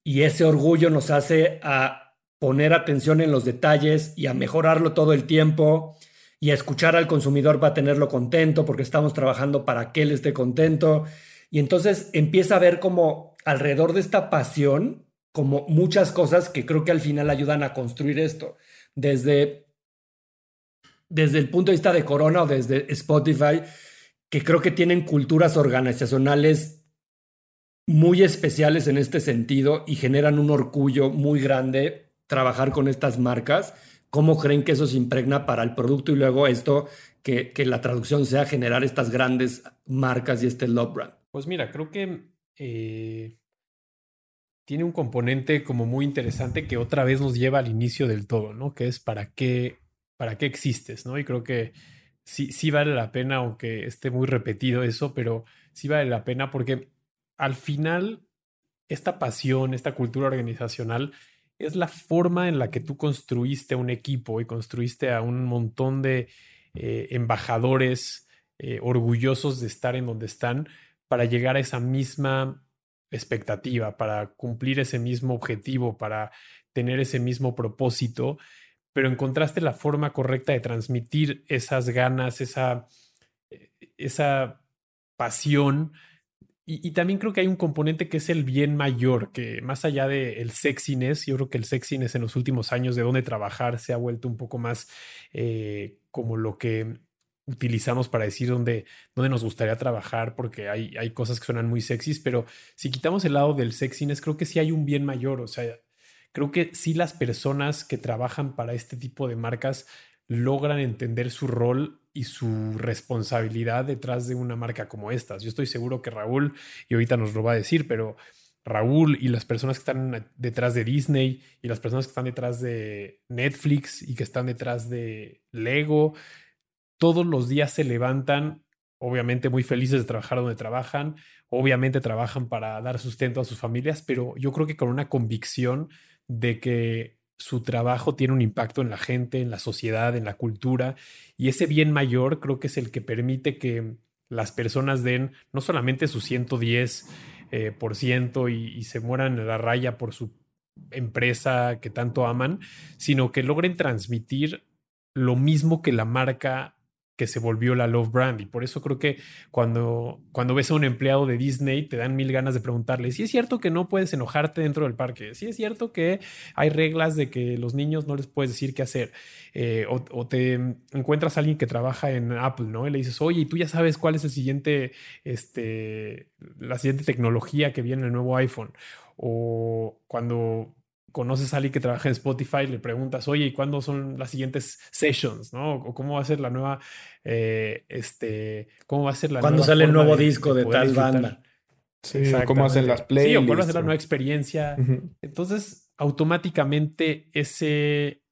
y ese orgullo nos hace a poner atención en los detalles y a mejorarlo todo el tiempo y a escuchar al consumidor para tenerlo contento porque estamos trabajando para que él esté contento. Y entonces empieza a ver como alrededor de esta pasión, como muchas cosas que creo que al final ayudan a construir esto. Desde, desde el punto de vista de Corona o desde Spotify, que creo que tienen culturas organizacionales muy especiales en este sentido y generan un orgullo muy grande trabajar con estas marcas ¿Cómo creen que eso se impregna para el producto y luego esto, que, la traducción sea generar estas grandes marcas y este love brand? Pues mira, creo que eh, tiene un componente como muy interesante que otra vez nos lleva al inicio del todo, ¿no? Que es para qué, para qué existes, ¿no? Y creo que sí, vale la pena, aunque esté muy repetido eso, pero sí vale la pena porque al final esta pasión, esta cultura organizacional es la forma en la que tú construiste un equipo y construiste a un montón de eh, embajadores eh, orgullosos de estar en donde están para llegar a esa misma expectativa, para cumplir ese mismo objetivo, para tener ese mismo propósito, pero encontraste la forma correcta de transmitir esas ganas, esa, esa pasión. Y, también creo que hay un componente que es el bien mayor, que más allá del sexiness, yo creo que el sexiness en los últimos años de dónde trabajar se ha vuelto un poco más eh, como lo que utilizamos para decir dónde, dónde nos gustaría trabajar, porque hay, hay cosas que suenan muy sexys, pero si quitamos el lado del sexiness, creo que sí hay un bien mayor, o sea, creo que sí las personas que trabajan para este tipo de marcas logran entender su rol y su responsabilidad detrás de una marca como estas. Yo estoy seguro que Raúl, y ahorita nos lo va a decir, pero Raúl y las personas que están detrás de Disney y las personas que están detrás de Netflix y que están detrás de Lego, todos los días se levantan, obviamente muy felices de trabajar donde trabajan, obviamente trabajan para dar sustento a sus familias, pero yo creo que con una convicción de que su trabajo tiene un impacto en la gente, en la sociedad, en la cultura, y ese bien mayor creo que es el que permite que las personas den no solamente su 110 eh, por ciento y, se mueran en la raya por su empresa que tanto aman, sino que logren transmitir lo mismo que la marca que se volvió la Love Brand. Y por eso creo que cuando, cuando ves a un empleado de Disney, te dan mil ganas de preguntarle, si es cierto que no puedes enojarte dentro del parque, si es cierto que hay reglas de que los niños no les puedes decir qué hacer, eh, o, te encuentras a alguien que trabaja en Apple, ¿no? Y le dices, oye, tú ya sabes cuál es el siguiente, este, la siguiente tecnología que viene en el nuevo iPhone. O cuando conoces a alguien que trabaja en Spotify, le preguntas, oye, ¿y cuándo son las siguientes sessions? ¿no? O cómo va a ser la nueva, eh, este, cómo va a ser la ¿Cuándo sale el nuevo disco de, tal banda? Sí, cómo hacen las playlists. Sí, o cuál va a ser la nueva experiencia. Entonces, automáticamente ese,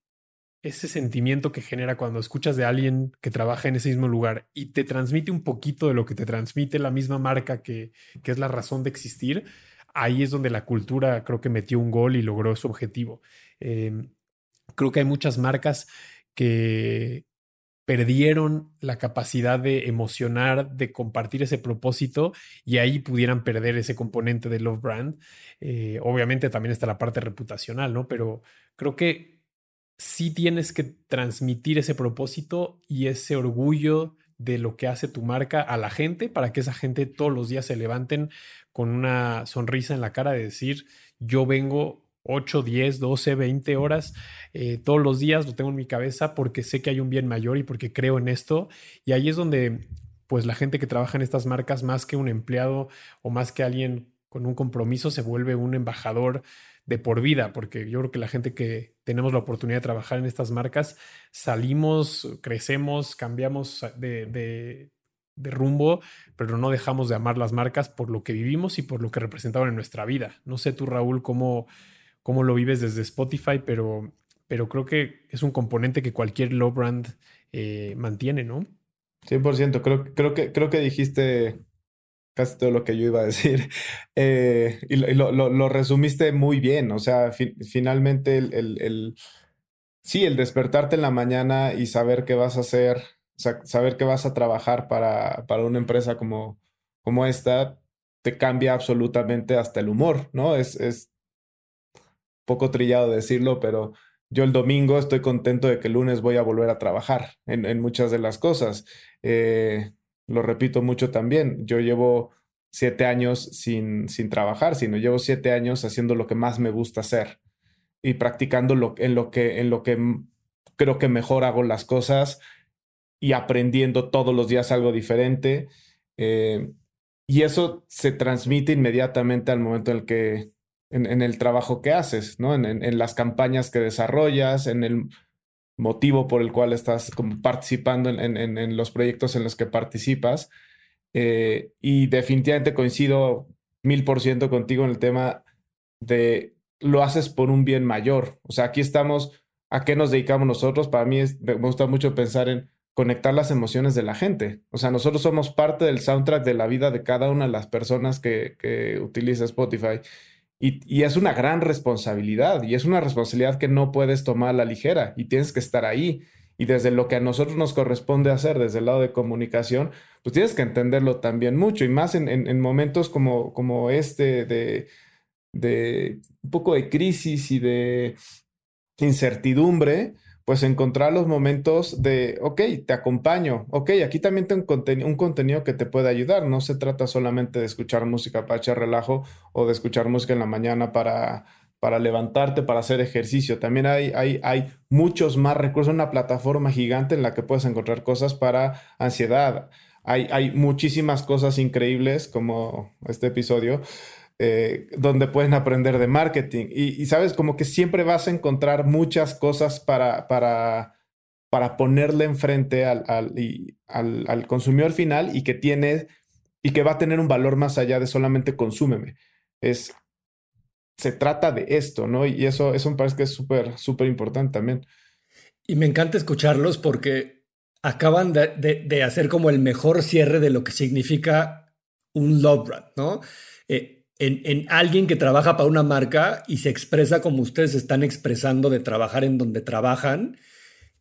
ese sentimiento que genera cuando escuchas de alguien que trabaja en ese mismo lugar y te transmite un poquito de lo que te transmite la misma marca que, que es la razón de existir, ahí es donde la cultura creo que metió un gol y logró su objetivo. Em, creo que hay muchas marcas que perdieron la capacidad de emocionar, de compartir ese propósito y ahí pudieran perder ese componente de Love Brand. Eh, obviamente también está la parte reputacional, ¿no? Pero creo que sí tienes que transmitir ese propósito y ese orgullo de lo que hace tu marca a la gente para que esa gente todos los días se levanten con una sonrisa en la cara de decir, yo vengo 8, 10, 12, 20 horas eh, todos los días, lo tengo en mi cabeza porque sé que hay un bien mayor y porque creo en esto. Y ahí es donde pues la gente que trabaja en estas marcas, más que un empleado o más que alguien con un compromiso, se vuelve un embajador de por vida, porque yo creo que la gente que tenemos la oportunidad de trabajar en estas marcas, salimos, crecemos, cambiamos de, rumbo, pero no dejamos de amar las marcas por lo que vivimos y por lo que representaban en nuestra vida. No sé tú, Raúl, cómo, cómo lo vives desde Spotify, pero, pero creo que es un componente que cualquier low brand eh, mantiene, ¿no? 100%, creo, creo, que, creo que dijiste casi todo lo que yo iba a decir. Eh, y, lo, resumiste muy bien. O sea, finalmente el, el, sí, el despertarte en la mañana y saber qué vas a hacer, saber que vas a trabajar para, para una empresa como, como esta, te cambia absolutamente hasta el humor, ¿no? Es, es poco trillado decirlo, pero yo el domingo estoy contento de que el lunes voy a volver a trabajar en, en muchas de las cosas. Eh, lo repito mucho también, yo llevo siete años sin, sin trabajar, sino llevo siete años haciendo lo que más me gusta hacer y practicando lo, en, lo que, en lo que creo que mejor hago las cosas y aprendiendo todos los días algo diferente. Eh, y eso se transmite inmediatamente al momento en el que, en, el trabajo que haces, ¿no? En, en, las campañas que desarrollas, en el motivo por el cual estás como participando en, en los proyectos en los que participas. Eh, y definitivamente coincido mil por ciento contigo en el tema de lo haces por un bien mayor. O sea, aquí estamos, ¿a qué nos dedicamos nosotros? Para mí me gusta mucho pensar en conectar las emociones de la gente. O sea, nosotros somos parte del soundtrack de la vida de cada una de las personas que, que utiliza Spotify. Y, es una gran responsabilidad y es una responsabilidad que no puedes tomar a la ligera y tienes que estar ahí. Y desde lo que a nosotros nos corresponde hacer, desde el lado de comunicación, pues tienes que entenderlo también mucho y más en, momentos como, este de, de un poco de crisis y de incertidumbre, pues encontrar los momentos de, ok, te acompaño, ok, aquí también tengo un, contenido que te puede ayudar, no se trata solamente de escuchar música para echar relajo o de escuchar música en la mañana para, para levantarte, para hacer ejercicio, también hay, hay, hay muchos más recursos, una plataforma gigante en la que puedes encontrar cosas para ansiedad, hay, hay muchísimas cosas increíbles como este episodio eh, donde pueden aprender de marketing. Y, sabes, como que siempre vas a encontrar muchas cosas para, para, para ponerle enfrente al, al, al, consumidor final y que tiene y que va a tener un valor más allá de solamente consúmeme. Es, se trata de esto, ¿no? Y eso, eso me parece que es súper, súper importante también. Y me encanta escucharlos porque acaban de, de, hacer como el mejor cierre de lo que significa un love brand, ¿no? Eh, en, alguien que trabaja para una marca y se expresa como ustedes están expresando de trabajar en donde trabajan,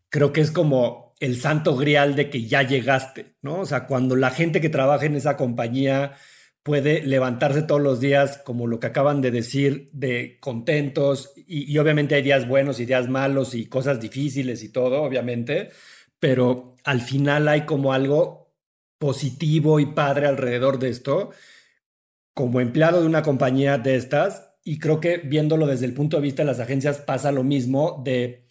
creo que es como el santo grial de que ya llegaste, ¿no? O sea, cuando la gente que trabaja en esa compañía puede levantarse todos los días, como lo que acaban de decir, de contentos, y, y obviamente hay días buenos y días malos y cosas difíciles y todo, obviamente, pero al final hay como algo positivo y padre alrededor de esto como empleado de una compañía de estas, y creo que viéndolo desde el punto de vista de las agencias pasa lo mismo de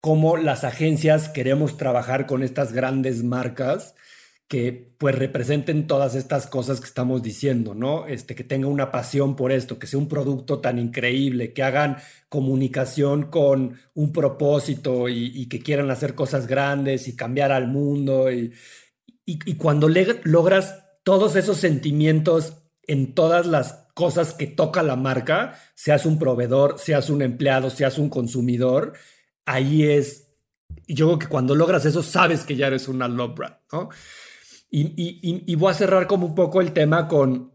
cómo las agencias queremos trabajar con estas grandes marcas que pues representen todas estas cosas que estamos diciendo, ¿no? Este, que tenga una pasión por esto, que sea un producto tan increíble, que hagan comunicación con un propósito y, que quieran hacer cosas grandes y cambiar al mundo. Y, y cuando logras todos esos sentimientos en todas las cosas que toca la marca, seas un proveedor, seas un empleado, seas un consumidor, ahí es, yo creo que cuando logras eso, sabes que ya eres una love brand, ¿no? Y, voy a cerrar como un poco el tema con,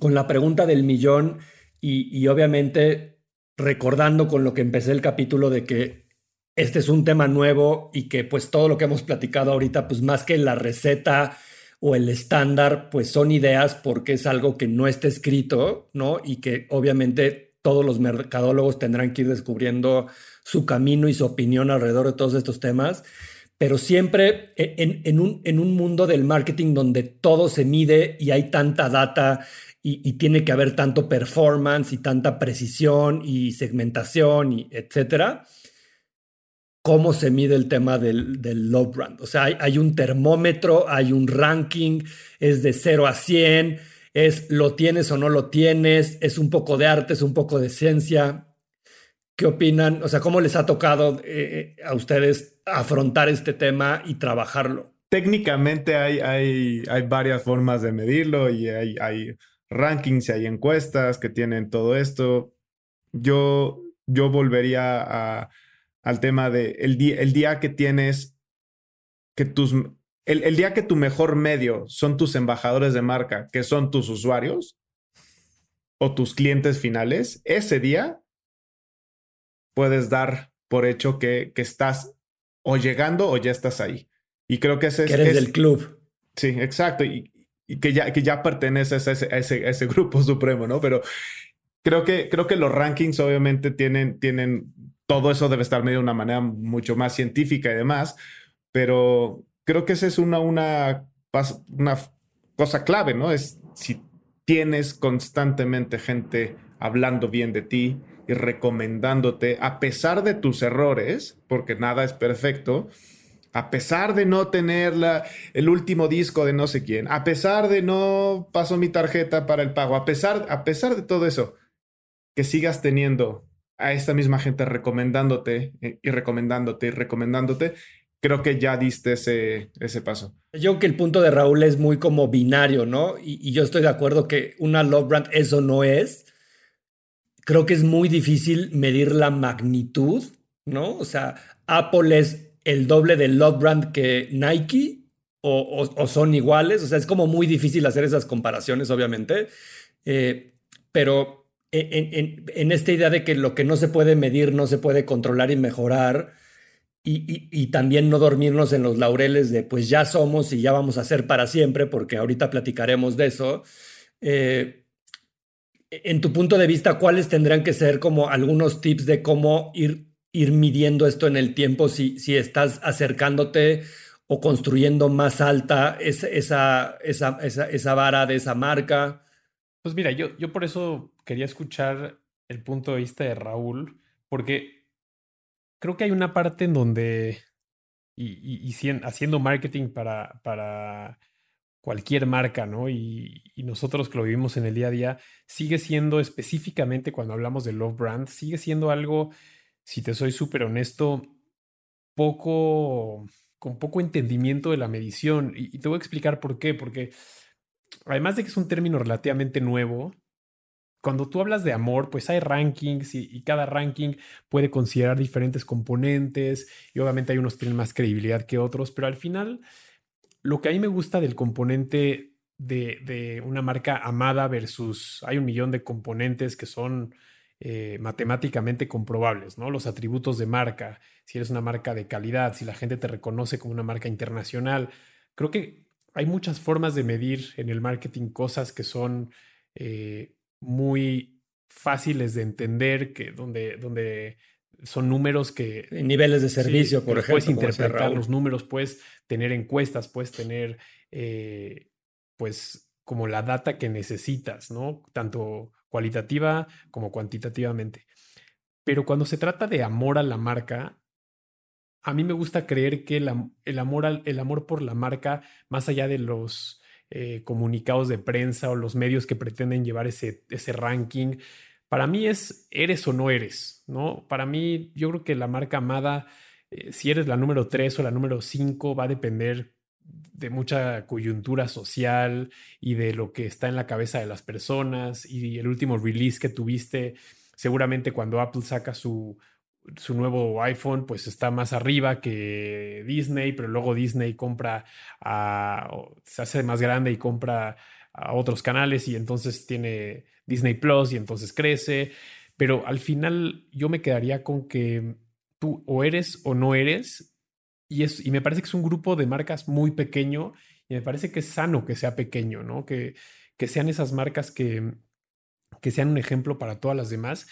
con la pregunta del millón y, obviamente recordando con lo que empecé el capítulo de que este es un tema nuevo y que pues todo lo que hemos platicado ahorita, pues más que la receta, o el estándar, pues son ideas porque es algo que no está escrito, ¿no? Y que obviamente todos los mercadólogos tendrán que ir descubriendo su camino y su opinión alrededor de todos estos temas, pero siempre e, en, un, en un, mundo del marketing donde todo se mide y hay tanta data y, tiene que haber tanto performance y tanta precisión y segmentación y etcétera cómo se mide el tema del, del love brand. O sea, hay, hay, un termómetro, hay un ranking, es de 0 a 100, es lo tienes o no lo tienes, es un poco de arte, es un poco de ciencia. ¿Qué opinan? O sea, ¿cómo les ha tocado eh, a ustedes afrontar este tema y trabajarlo? Técnicamente hay, hay, hay varias formas de medirlo y hay, hay rankings y hay encuestas que tienen todo esto. Yo, yo volvería a, al tema de el, día, el día que tienes que tus... El, el día que tu mejor medio son tus embajadores de marca, que son tus usuarios o tus clientes finales, ese día puedes dar por hecho que, que estás o llegando o ya estás ahí. Y creo que ese que eres del club. Sí, exacto. Y, y, que, ya, que ya perteneces a ese, a ese, a ese grupo supremo, ¿no? Pero creo que, creo que los rankings obviamente tienen, tienen, todo eso debe estar medio de una manera mucho más científica y demás, pero creo que esa es una, una, una cosa clave, ¿no? Es si tienes constantemente gente hablando bien de ti, y recomendándote, a pesar de tus errores, porque nada es perfecto, a pesar de no tener la, el último disco de no sé quién, a pesar de no pasó mi tarjeta para el pago, a pesar, a pesar de todo eso, que sigas teniendo a esta misma gente recomendándote eh, y recomendándote y recomendándote, creo que ya diste ese, ese paso. Yo creo que el punto de Raúl es muy como binario, ¿no? Y, yo estoy de acuerdo que una love brand eso no es creo que es muy difícil medir la magnitud, ¿no? O sea, Apple es el doble del Love Brand que Nike o, son iguales, o sea, es como muy difícil hacer esas comparaciones, obviamente, eh, pero en, esta idea de que lo que no se puede medir no se puede controlar y mejorar. Y, también no dormirnos en los laureles de pues ya somos y ya vamos a ser para siempre, porque ahorita platicaremos de eso. Eh, en tu punto de vista, ¿cuáles tendrían que ser como algunos tips de cómo ir, ir midiendo esto en el tiempo si, si estás acercándote o construyendo más alta esa, esa, esa, esa, vara de esa marca? Pues mira, yo, yo por eso quería escuchar el punto de vista de Raúl, porque creo que hay una parte en donde, y, y, haciendo marketing para, para cualquier marca, ¿no? Y, nosotros que lo vivimos en el día a día, sigue siendo específicamente cuando hablamos de Love Brand, sigue siendo algo, si te soy súper honesto, poco, con poco entendimiento de la medición. Y, te voy a explicar por qué, porque además de que es un término relativamente nuevo, cuando tú hablas de amor, pues hay rankings y, cada ranking puede considerar diferentes componentes y obviamente hay unos que tienen más credibilidad que otros, pero al final lo que a mí me gusta del componente de, una marca amada versus hay un millón de componentes que son eh, matemáticamente comprobables, ¿no? Los atributos de marca, si eres una marca de calidad, si la gente te reconoce como una marca internacional. Creo que hay muchas formas de medir en el marketing cosas que son eh, muy fáciles de entender, que donde, donde son números que... Niveles de servicio, por ejemplo. Puedes interpretar los números, puedes tener encuestas, puedes tener, eh, pues, como la data que necesitas, ¿no? Tanto cualitativa como cuantitativamente. Pero cuando se trata de amor a la marca, a mí me gusta creer que el, amor, el amor por la marca, más allá de los eh, comunicados de prensa o los medios que pretenden llevar ese, ese ranking, para mí es eres o no eres, ¿no? Para mí yo creo que la marca amada, eh, si eres la número 3 o la número 5, va a depender de mucha coyuntura social y de lo que está en la cabeza de las personas y el último release que tuviste, seguramente cuando Apple saca su, su nuevo iPhone, pues está más arriba que Disney, pero luego Disney compra a, se hace más grande y compra a otros canales y entonces tiene Disney Plus y entonces crece. Pero al final yo me quedaría con que tú o eres o no eres. Y, es, y me parece que es un grupo de marcas muy pequeño y me parece que es sano que sea pequeño, ¿no? Que, que sean esas marcas que, que sean un ejemplo para todas las demás.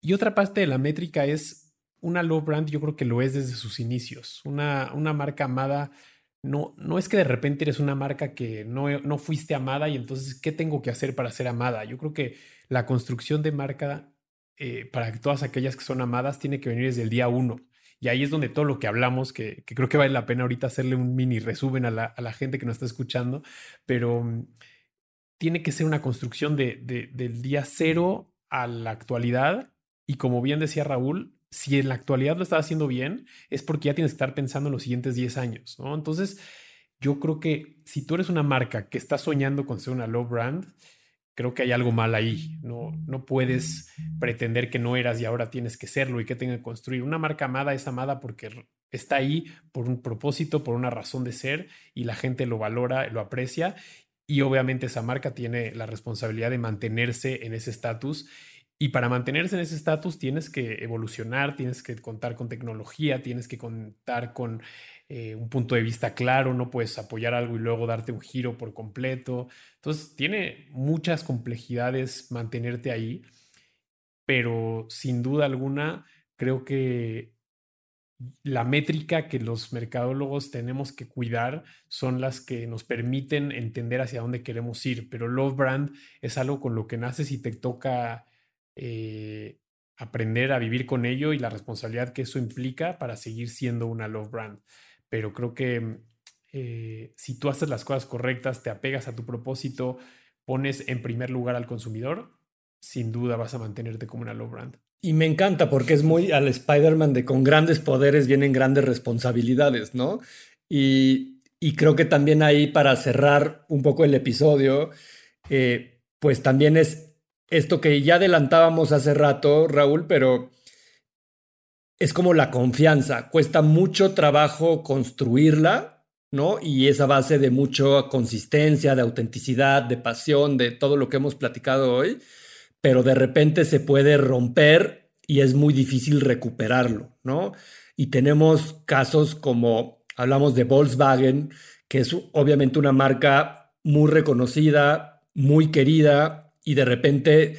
Y otra parte de la métrica es una low brand, yo creo que lo es desde sus inicios. Una, una marca amada no, no es que de repente eres una marca que no, no fuiste amada y entonces, ¿qué tengo que hacer para ser amada? Yo creo que la construcción de marca eh, para todas aquellas que son amadas tiene que venir desde el día uno. Y ahí es donde todo lo que hablamos, que, creo que vale la pena ahorita hacerle un mini resumen a la, gente que nos está escuchando, pero mm, tiene que ser una construcción de, del día cero a la actualidad. Y como bien decía Raúl, si en la actualidad lo estás haciendo bien, es porque ya tienes que estar pensando en los siguientes 10 años, ¿no? Entonces, yo creo que si tú eres una marca que está soñando con ser una low brand, creo que hay algo mal ahí. No, no puedes pretender que no eras y ahora tienes que serlo y que tenga que construir. Una marca amada es amada porque está ahí por un propósito, por una razón de ser y la gente lo valora, lo aprecia. Y obviamente esa marca tiene la responsabilidad de mantenerse en ese estatus y para mantenerse en ese estatus tienes que evolucionar, tienes que contar con tecnología, tienes que contar con eh, un punto de vista claro, no puedes apoyar algo y luego darte un giro por completo. Entonces tiene muchas complejidades mantenerte ahí, pero sin duda alguna creo que la métrica que los mercadólogos tenemos que cuidar son las que nos permiten entender hacia dónde queremos ir, pero Love Brand es algo con lo que naces y te toca eh, aprender a vivir con ello y la responsabilidad que eso implica para seguir siendo una love brand. Pero creo que eh, si tú haces las cosas correctas, te apegas a tu propósito, pones en primer lugar al consumidor, sin duda vas a mantenerte como una love brand. Y me encanta porque es muy al Spider-Man de con grandes poderes vienen grandes responsabilidades, ¿no? Y, creo que también ahí para cerrar un poco el episodio, eh, pues también es esto que ya adelantábamos hace rato, Raúl, pero es como la confianza. Cuesta mucho trabajo construirla, ¿no? Y esa base de mucha consistencia, de autenticidad, de pasión, de todo lo que hemos platicado hoy, pero de repente se puede romper y es muy difícil recuperarlo, ¿no? Y tenemos casos como hablamos de Volkswagen, que es obviamente una marca muy reconocida, muy querida, y de repente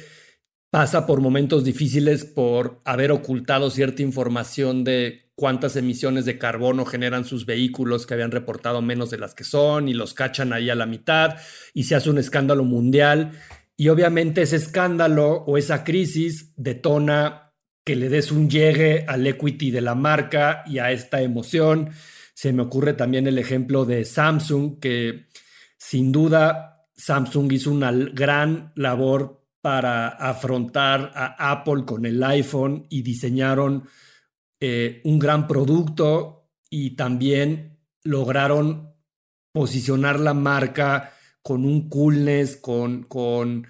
pasa por momentos difíciles por haber ocultado cierta información de cuántas emisiones de carbono generan sus vehículos que habían reportado menos de las que son y los cachan ahí a la mitad y se hace un escándalo mundial y obviamente ese escándalo o esa crisis detona que le des un llegue al equity de la marca y a esta emoción. Se me ocurre también el ejemplo de Samsung que sin duda Samsung hizo una gran labor para afrontar a Apple con el iPhone y diseñaron eh, un gran producto y también lograron posicionar la marca con un coolness, con, con,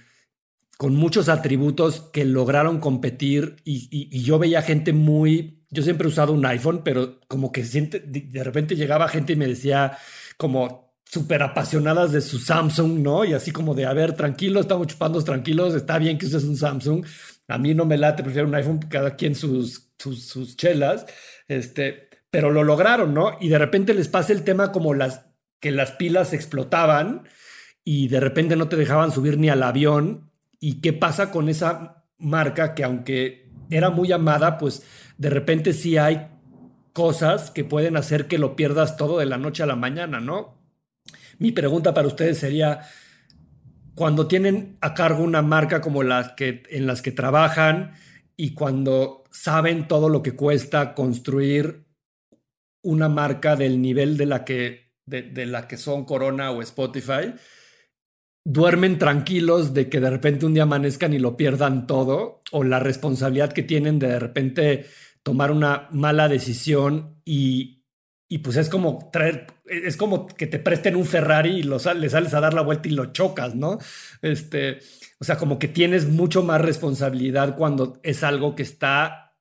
con muchos atributos que lograron competir y, yo veía gente muy, yo siempre he usado un iPhone, pero como que siente, de repente llegaba gente y me decía como, súper apasionadas de su Samsung, ¿no? Y así como de, a ver, tranquilo, estamos chupando tranquilos, está bien que uses un Samsung. A mí no me late, prefiero un iPhone, cada quien sus, sus, sus chelas. Este, pero lo lograron, ¿no? Y de repente les pasa el tema como las que las pilas explotaban y de repente no te dejaban subir ni al avión. ¿Y qué pasa con esa marca que aunque era muy amada, pues de repente sí hay cosas que pueden hacer que lo pierdas todo de la noche a la mañana, ¿no? Mi pregunta para ustedes sería, cuando tienen a cargo una marca como las que en las que trabajan y cuando saben todo lo que cuesta construir una marca del nivel de la que de, la que son Corona o Spotify, duermen tranquilos de que de repente un día amanezcan y lo pierdan todo o la responsabilidad que tienen de de repente tomar una mala decisión y, y pues es como traer, es como que te presten un Ferrari y lo, le sales a dar la vuelta y lo chocas, ¿no? Este, o sea, como que tienes mucho más responsabilidad cuando es algo que está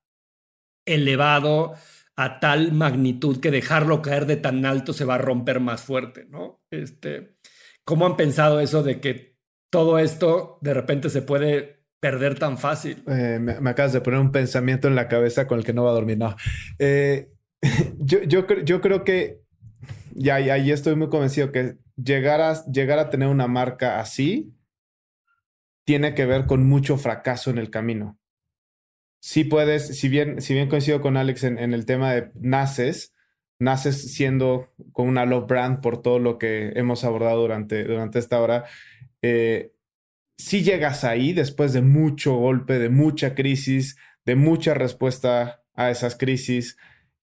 elevado a tal magnitud que dejarlo caer de tan alto se va a romper más fuerte, ¿no? Este, ¿cómo han pensado eso de que todo esto de repente se puede perder tan fácil? Eh, me, acabas de poner un pensamiento en la cabeza con el que no va a dormir, no. Eh, yo, yo, yo creo que ya, ahí estoy muy convencido que llegar a, llegar a tener una marca así tiene que ver con mucho fracaso en el camino. Sí puedes, si bien, si bien coincido con Alex en, el tema de naces, naces siendo con una love brand por todo lo que hemos abordado durante, durante esta hora. Eh, si llegas ahí después de mucho golpe, de mucha crisis, de mucha respuesta a esas crisis,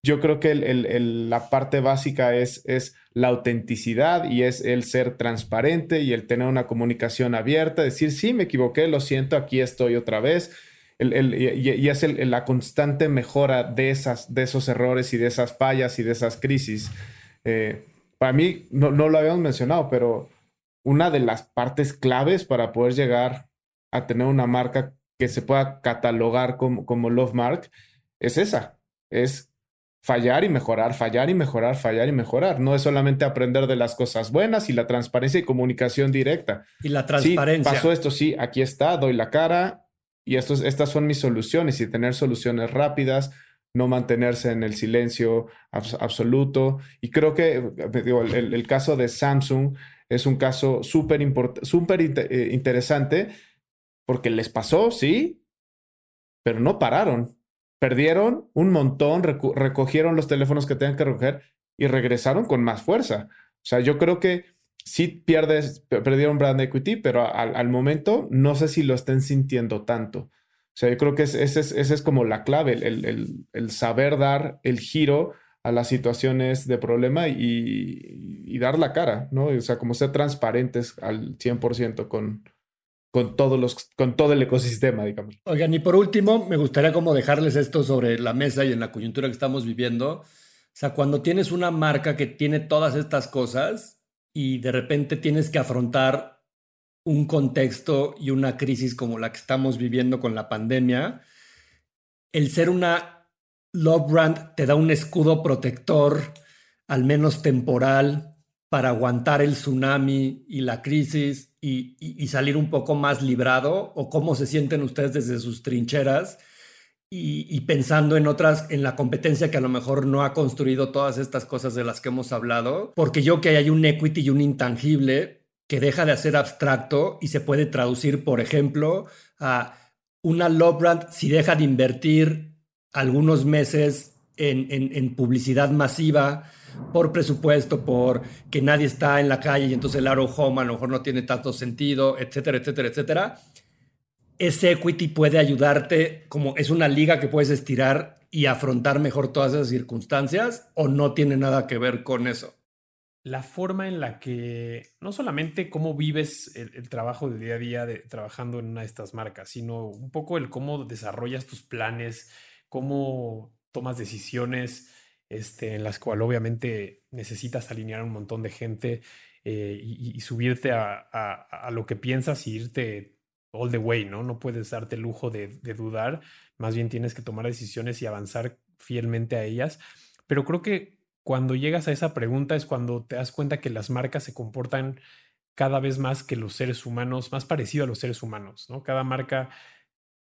yo creo que la parte básica es, es la autenticidad y es el ser transparente y el tener una comunicación abierta, decir, sí, me equivoqué, lo siento, aquí estoy otra vez. y, es la constante mejora de, esas, de esos errores y de esas fallas y de esas crisis. Eh, para mí, no, no lo habíamos mencionado, pero una de las partes claves para poder llegar a tener una marca que se pueda catalogar como, como Love Mark es esa, es fallar y mejorar, fallar y mejorar, fallar y mejorar. No es solamente aprender de las cosas buenas y la transparencia y comunicación directa. Y la transparencia. pasó esto, sí, aquí está, doy la cara y estos, estas son mis soluciones y tener soluciones rápidas, no mantenerse en el silencio absoluto. Y creo que digo, el, el, caso de Samsung es un caso súper súper eh, interesante porque les pasó, sí, pero no pararon perdieron un montón, recogieron los teléfonos que tenían que recoger y regresaron con más fuerza. O sea, yo creo que sí pierdes, perdieron brand equity, pero al, momento no sé si lo estén sintiendo tanto. O sea, yo creo que esa es, como la clave, el, el, saber dar el giro a las situaciones de problema y, y, dar la cara, ¿no? O sea, como ser transparentes al 100% con, con, todos los, con todo el ecosistema, digamos. Oigan, y por último, me gustaría como dejarles esto sobre la mesa y en la coyuntura que estamos viviendo. O sea, cuando tienes una marca que tiene todas estas cosas y de repente tienes que afrontar un contexto y una crisis como la que estamos viviendo con la pandemia, el ser una love brand te da un escudo protector, al menos temporal, para aguantar el tsunami y la crisis y, salir un poco más librado? ¿O cómo se sienten ustedes desde sus trincheras? Y, pensando en otras, en la competencia que a lo mejor no ha construido todas estas cosas de las que hemos hablado, porque yo que hay un equity y un intangible que deja de ser abstracto y se puede traducir, por ejemplo, a una love brand si deja de invertir algunos meses en publicidad masiva por presupuesto, por que nadie está en la calle y entonces el Arrow Home a lo mejor no tiene tanto sentido, etcétera, etcétera, etcétera. Ese equity puede ayudarte, como es una liga que puedes estirar y afrontar mejor todas esas circunstancias, o no tiene nada que ver con eso. La forma en la que, no solamente cómo vives el, trabajo de día a día de, trabajando en una de estas marcas, sino un poco el cómo desarrollas tus planes, cómo tomas decisiones, este, en las cuales obviamente necesitas alinear a un montón de gente eh, y, subirte a, lo que piensas y irte all the way, ¿no? No puedes darte el lujo de, dudar, más bien tienes que tomar decisiones y avanzar fielmente a ellas. Pero creo que cuando llegas a esa pregunta es cuando te das cuenta que las marcas se comportan cada vez más que los seres humanos, más parecido a los seres humanos, ¿no? Cada marca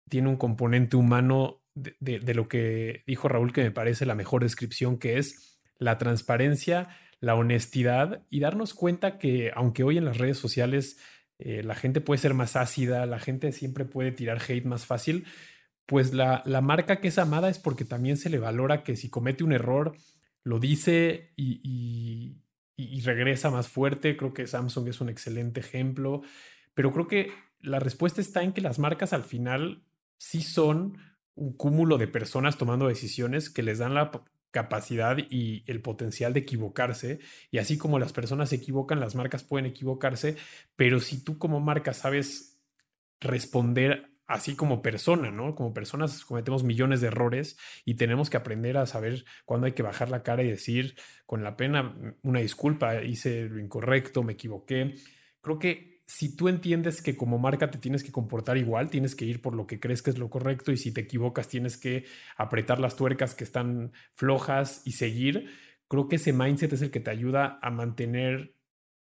tiene un componente humano de, lo que dijo Raúl, que me parece la mejor descripción, que es la transparencia, la honestidad y darnos cuenta que aunque hoy en las redes sociales eh, la gente puede ser más ácida, la gente siempre puede tirar hate más fácil, pues la, la, marca que es amada es porque también se le valora que si comete un error, lo dice y, y regresa más fuerte. Creo que Samsung es un excelente ejemplo, pero creo que la respuesta está en que las marcas al final sí son un cúmulo de personas tomando decisiones que les dan la capacidad y el potencial de equivocarse. Y así como las personas se equivocan, las marcas pueden equivocarse, pero si tú como marca sabes responder así como persona, ¿no? Como personas cometemos millones de errores y tenemos que aprender a saber cuándo hay que bajar la cara y decir con la pena una disculpa, hice lo incorrecto, me equivoqué. Creo que si tú entiendes que como marca te tienes que comportar igual, tienes que ir por lo que crees que es lo correcto y si te equivocas tienes que apretar las tuercas que están flojas y seguir, creo que ese mindset es el que te ayuda a mantener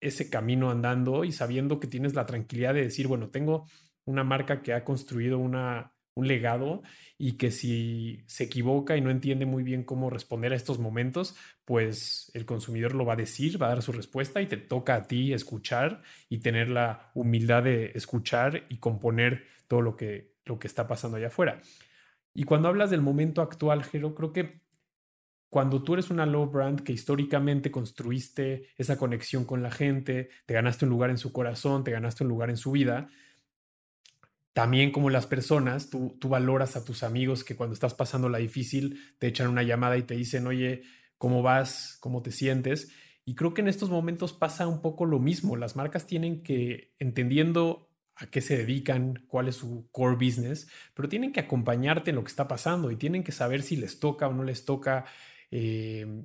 ese camino andando y sabiendo que tienes la tranquilidad de decir, bueno, tengo una marca que ha construido una un legado y que si se equivoca y no entiende muy bien cómo responder a estos momentos, pues el consumidor lo va a decir, va a dar su respuesta y te toca a ti escuchar y tener la humildad de escuchar y componer todo lo que, lo que está pasando allá afuera. Y cuando hablas del momento actual, Jero, creo que cuando tú eres una low brand que históricamente construiste esa conexión con la gente, te ganaste un lugar en su corazón, te ganaste un lugar en su vida, también como las personas, tú, tú valoras a tus amigos que cuando estás pasando la difícil te echan una llamada y te dicen, oye, ¿cómo vas? ¿Cómo te sientes? Y creo que en estos momentos pasa un poco lo mismo. Las marcas tienen que, entendiendo a qué se dedican, cuál es su core business, pero tienen que acompañarte en lo que está pasando y tienen que saber si les toca o no les toca eh,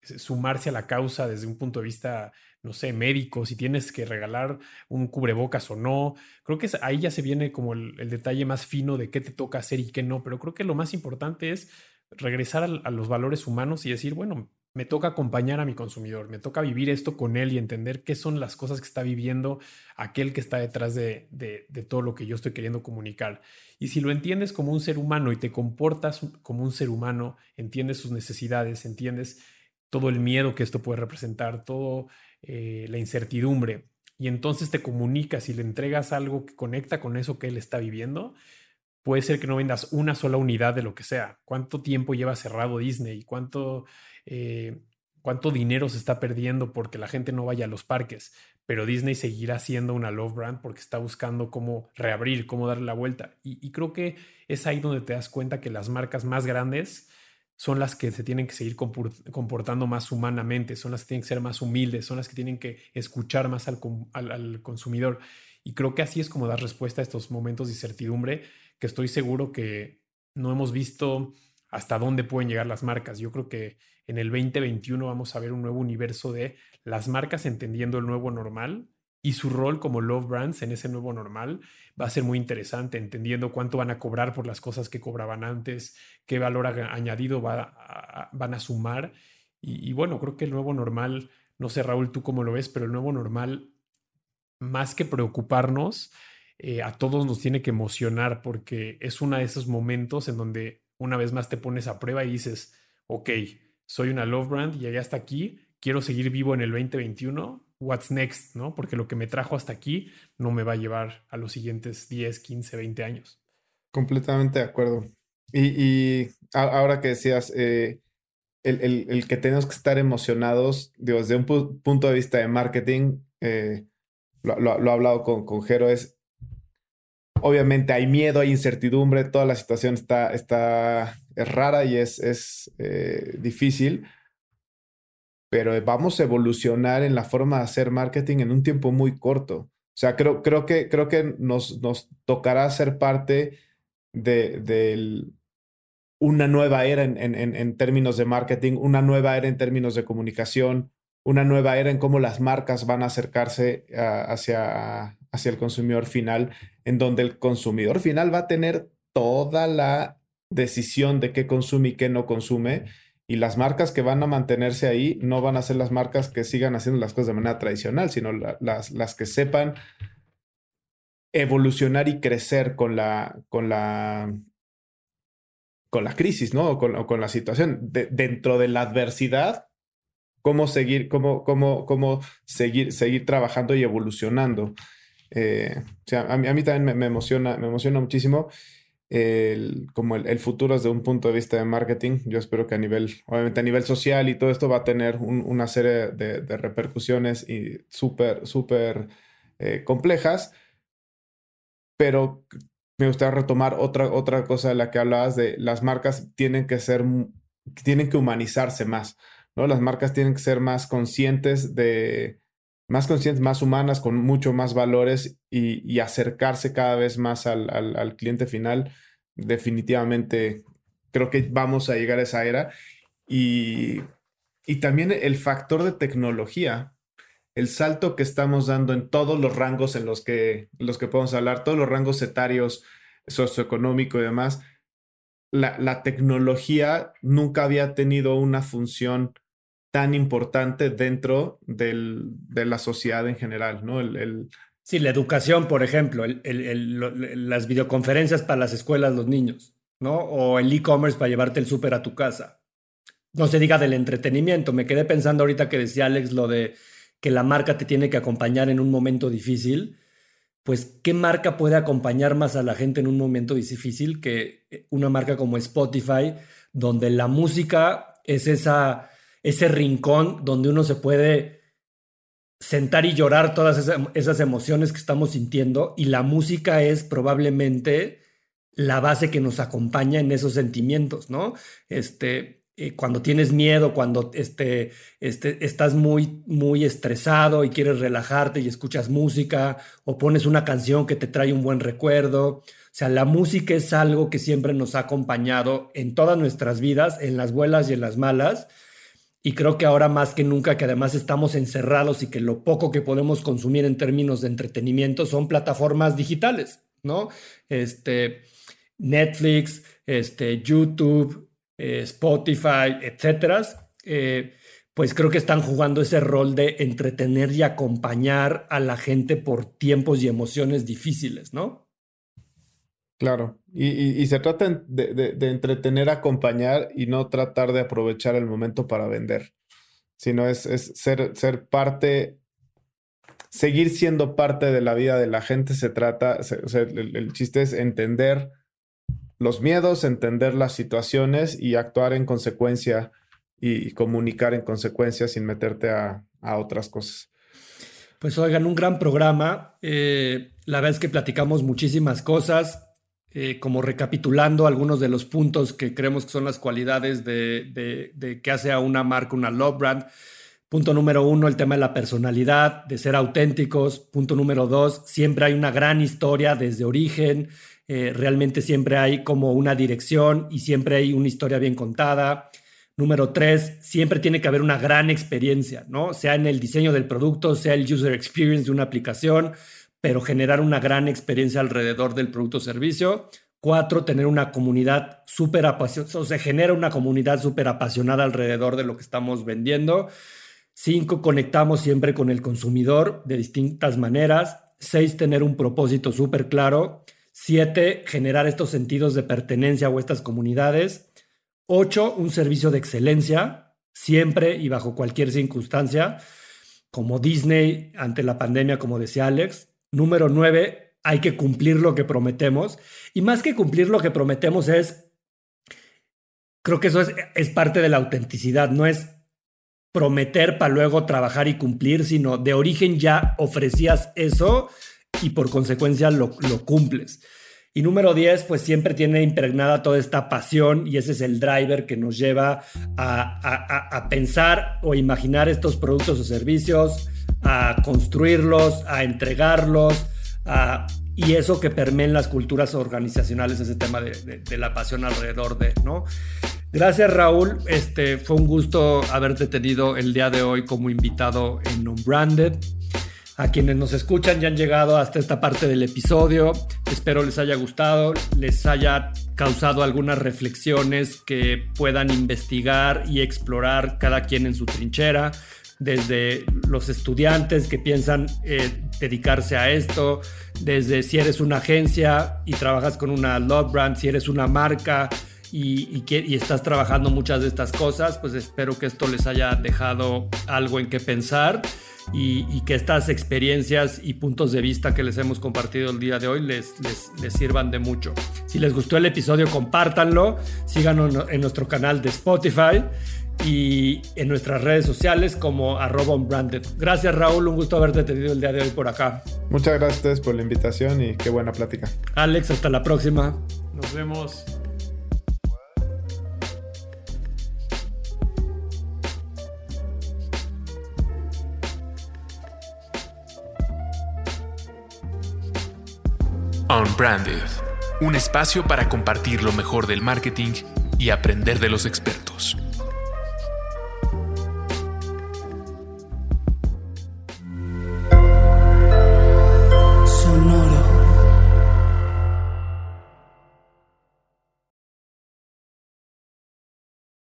sumarse a la causa desde un punto de vista, no sé, médico, si tienes que regalar un cubrebocas o no. Creo que ahí ya se viene como el, detalle más fino de qué te toca hacer y qué no, pero creo que lo más importante es regresar a, los valores humanos y decir, bueno, me toca acompañar a mi consumidor, me toca vivir esto con él y entender qué son las cosas que está viviendo aquel que está detrás de, de, todo lo que yo estoy queriendo comunicar. Y si lo entiendes como un ser humano y te comportas como un ser humano, entiendes sus necesidades, entiendes todo el miedo que esto puede representar, toda eh, la incertidumbre, y entonces te comunicas y le entregas algo que conecta con eso que él está viviendo, puede ser que no vendas una sola unidad de lo que sea. ¿Cuánto tiempo lleva cerrado Disney? ¿Cuánto, eh, cuánto dinero se está perdiendo porque la gente no vaya a los parques? Pero Disney seguirá siendo una love brand porque está buscando cómo reabrir, cómo darle la vuelta. Y, y creo que es ahí donde te das cuenta que las marcas más grandes son las que se tienen que seguir comportando más humanamente, son las que tienen que ser más humildes, son las que tienen que escuchar más al, consumidor. Y creo que así es como dar respuesta a estos momentos de incertidumbre que estoy seguro que no hemos visto hasta dónde pueden llegar las marcas. Yo creo que en el 2021 vamos a ver un nuevo universo de las marcas entendiendo el nuevo normal y su rol como love brands en ese nuevo normal va a ser muy interesante, entendiendo cuánto van a cobrar por las cosas que cobraban antes, qué valor añadido va van a sumar. Y, bueno, creo que el nuevo normal, no sé Raúl, tú cómo lo ves, pero el nuevo normal, más que preocuparnos, eh, a todos nos tiene que emocionar porque es uno de esos momentos en donde una vez más te pones a prueba y dices, ok, soy una love brand y hasta aquí, quiero seguir vivo en el 2021 what's next, ¿no? Porque lo que me trajo hasta aquí no me va a llevar a los siguientes 10, 15, 20 años. Completamente de acuerdo. Y, ahora que decías, eh, el, que tenemos que estar emocionados, desde un punto de vista de marketing, eh, lo, lo, he hablado con, con Jero, es obviamente hay miedo, hay incertidumbre, toda la situación está, está es rara y es, es eh, difícil, pero vamos a evolucionar en la forma de hacer marketing en un tiempo muy corto. O sea, creo, creo que, creo que nos, nos tocará ser parte de, una nueva era en, en, en, términos de marketing, una nueva era en términos de comunicación, una nueva era en cómo las marcas van a acercarse hacia, hacia el consumidor final, en donde el consumidor final va a tener toda la decisión de qué consume y qué no consume y las marcas que van a mantenerse ahí no van a ser las marcas que sigan haciendo las cosas de manera tradicional, sino las, las que sepan evolucionar y crecer con la, con la, con la crisis, ¿no? O con, la situación. dentro de la adversidad, cómo seguir, cómo, cómo, cómo seguir, seguir trabajando y evolucionando. Eh, o sea, a mí, a mí también me, emociona, me emociona muchísimo el, como el, futuro desde un punto de vista de marketing. Yo espero que a nivel, obviamente a nivel social y todo esto va a tener una serie de, repercusiones y súper, súper eh, complejas. Pero me gustaría retomar otra, otra cosa de la que hablabas de las marcas tienen que ser, tienen que humanizarse más, ¿no? Las marcas tienen que ser más conscientes de, más conscientes, más humanas, con mucho más valores y, acercarse cada vez más al, cliente final, definitivamente creo que vamos a llegar a esa era. Y, también el factor de tecnología, el salto que estamos dando en todos los rangos en los que, los que podemos hablar, todos los rangos etarios, socioeconómico y demás, la, la tecnología nunca había tenido una función tan importante dentro del, de la sociedad en general, ¿no? El, Sí, la educación, por ejemplo, las videoconferencias para las escuelas, los niños, ¿no? O el e-commerce para llevarte el súper a tu casa. No se diga del entretenimiento. Me quedé pensando ahorita que decía Alex lo de que la marca te tiene que acompañar en un momento difícil. Pues, ¿qué marca puede acompañar más a la gente en un momento difícil que una marca como Spotify, donde la música es esa ese rincón donde uno se puede sentar y llorar todas esas, emociones que estamos sintiendo y la música es probablemente la base que nos acompaña en esos sentimientos, ¿no? Este, eh, cuando tienes miedo, cuando este, este, estás muy, muy estresado y quieres relajarte y escuchas música o pones una canción que te trae un buen recuerdo. O sea, la música es algo que siempre nos ha acompañado en todas nuestras vidas, en las buenas y en las malas y creo que ahora más que nunca, que además estamos encerrados y que lo poco que podemos consumir en términos de entretenimiento son plataformas digitales, ¿no? Este, Netflix, este, YouTube, eh, Spotify, etcétera. Eh, pues creo que están jugando ese rol de entretener y acompañar a la gente por tiempos y emociones difíciles, ¿no? Claro, y, se trata de, entretener, acompañar y no tratar de aprovechar el momento para vender, sino es, ser, ser parte, seguir siendo parte de la vida de la gente. Se trata, el, chiste es entender los miedos, entender las situaciones y actuar en consecuencia y, comunicar en consecuencia sin meterte a, otras cosas. Pues oigan, un gran programa. Eh, la verdad es que platicamos muchísimas cosas eh, como recapitulando algunos de los puntos que creemos que son las cualidades de, que hace a una marca una love brand. Punto número uno, el tema de la personalidad, de ser auténticos. Punto número dos, siempre hay una gran historia desde origen. Eh, realmente siempre hay como una dirección y siempre hay una historia bien contada. Número tres, siempre tiene que haber una gran experiencia, ¿no? Sea en el diseño del producto, sea el user experience de una aplicación, pero generar una gran experiencia alrededor del producto o servicio. Cuatro, tener una comunidad súper apasionada, o sea, genera una comunidad súper apasionada alrededor de lo que estamos vendiendo. Cinco, conectamos siempre con el consumidor de distintas maneras. Seis, tener un propósito súper claro. Siete, generar estos sentidos de pertenencia o estas comunidades. Ocho, un servicio de excelencia, siempre y bajo cualquier circunstancia, como Disney ante la pandemia, como decía Alex. Número nueve, hay que cumplir lo que prometemos. Y más que cumplir lo que prometemos es, creo que eso es, parte de la autenticidad, no es prometer para luego trabajar y cumplir, sino de origen ya ofrecías eso y por consecuencia lo, lo cumples. Y número 10, pues siempre tiene impregnada toda esta pasión y ese es el driver que nos lleva a, a, a, pensar o imaginar estos productos o servicios, a construirlos, a entregarlos, y eso que permea en las culturas organizacionales, ese tema de, la pasión alrededor de, ¿no? Gracias Raúl, este, fue un gusto haberte tenido el día de hoy como invitado en Unbranded. A quienes nos escuchan y han llegado hasta esta parte del episodio, espero les haya gustado, les haya causado algunas reflexiones que puedan investigar y explorar cada quien en su trinchera, desde los estudiantes que piensan eh, dedicarse a esto, desde si eres una agencia y trabajas con una love brand, si eres una marca y, y, estás trabajando muchas de estas cosas, pues espero que esto les haya dejado algo en qué pensar y, que estas experiencias y puntos de vista que les hemos compartido el día de hoy les, les, sirvan de mucho. Si les gustó el episodio, compártanlo, síganos en nuestro canal de Spotify y en nuestras redes sociales como arroba unbranded. Gracias Raúl, un gusto haberte tenido el día de hoy por acá. Muchas gracias por la invitación y qué buena plática. Alex, hasta la próxima. Nos vemos. Unbranded, un espacio para compartir lo mejor del marketing y aprender de los expertos.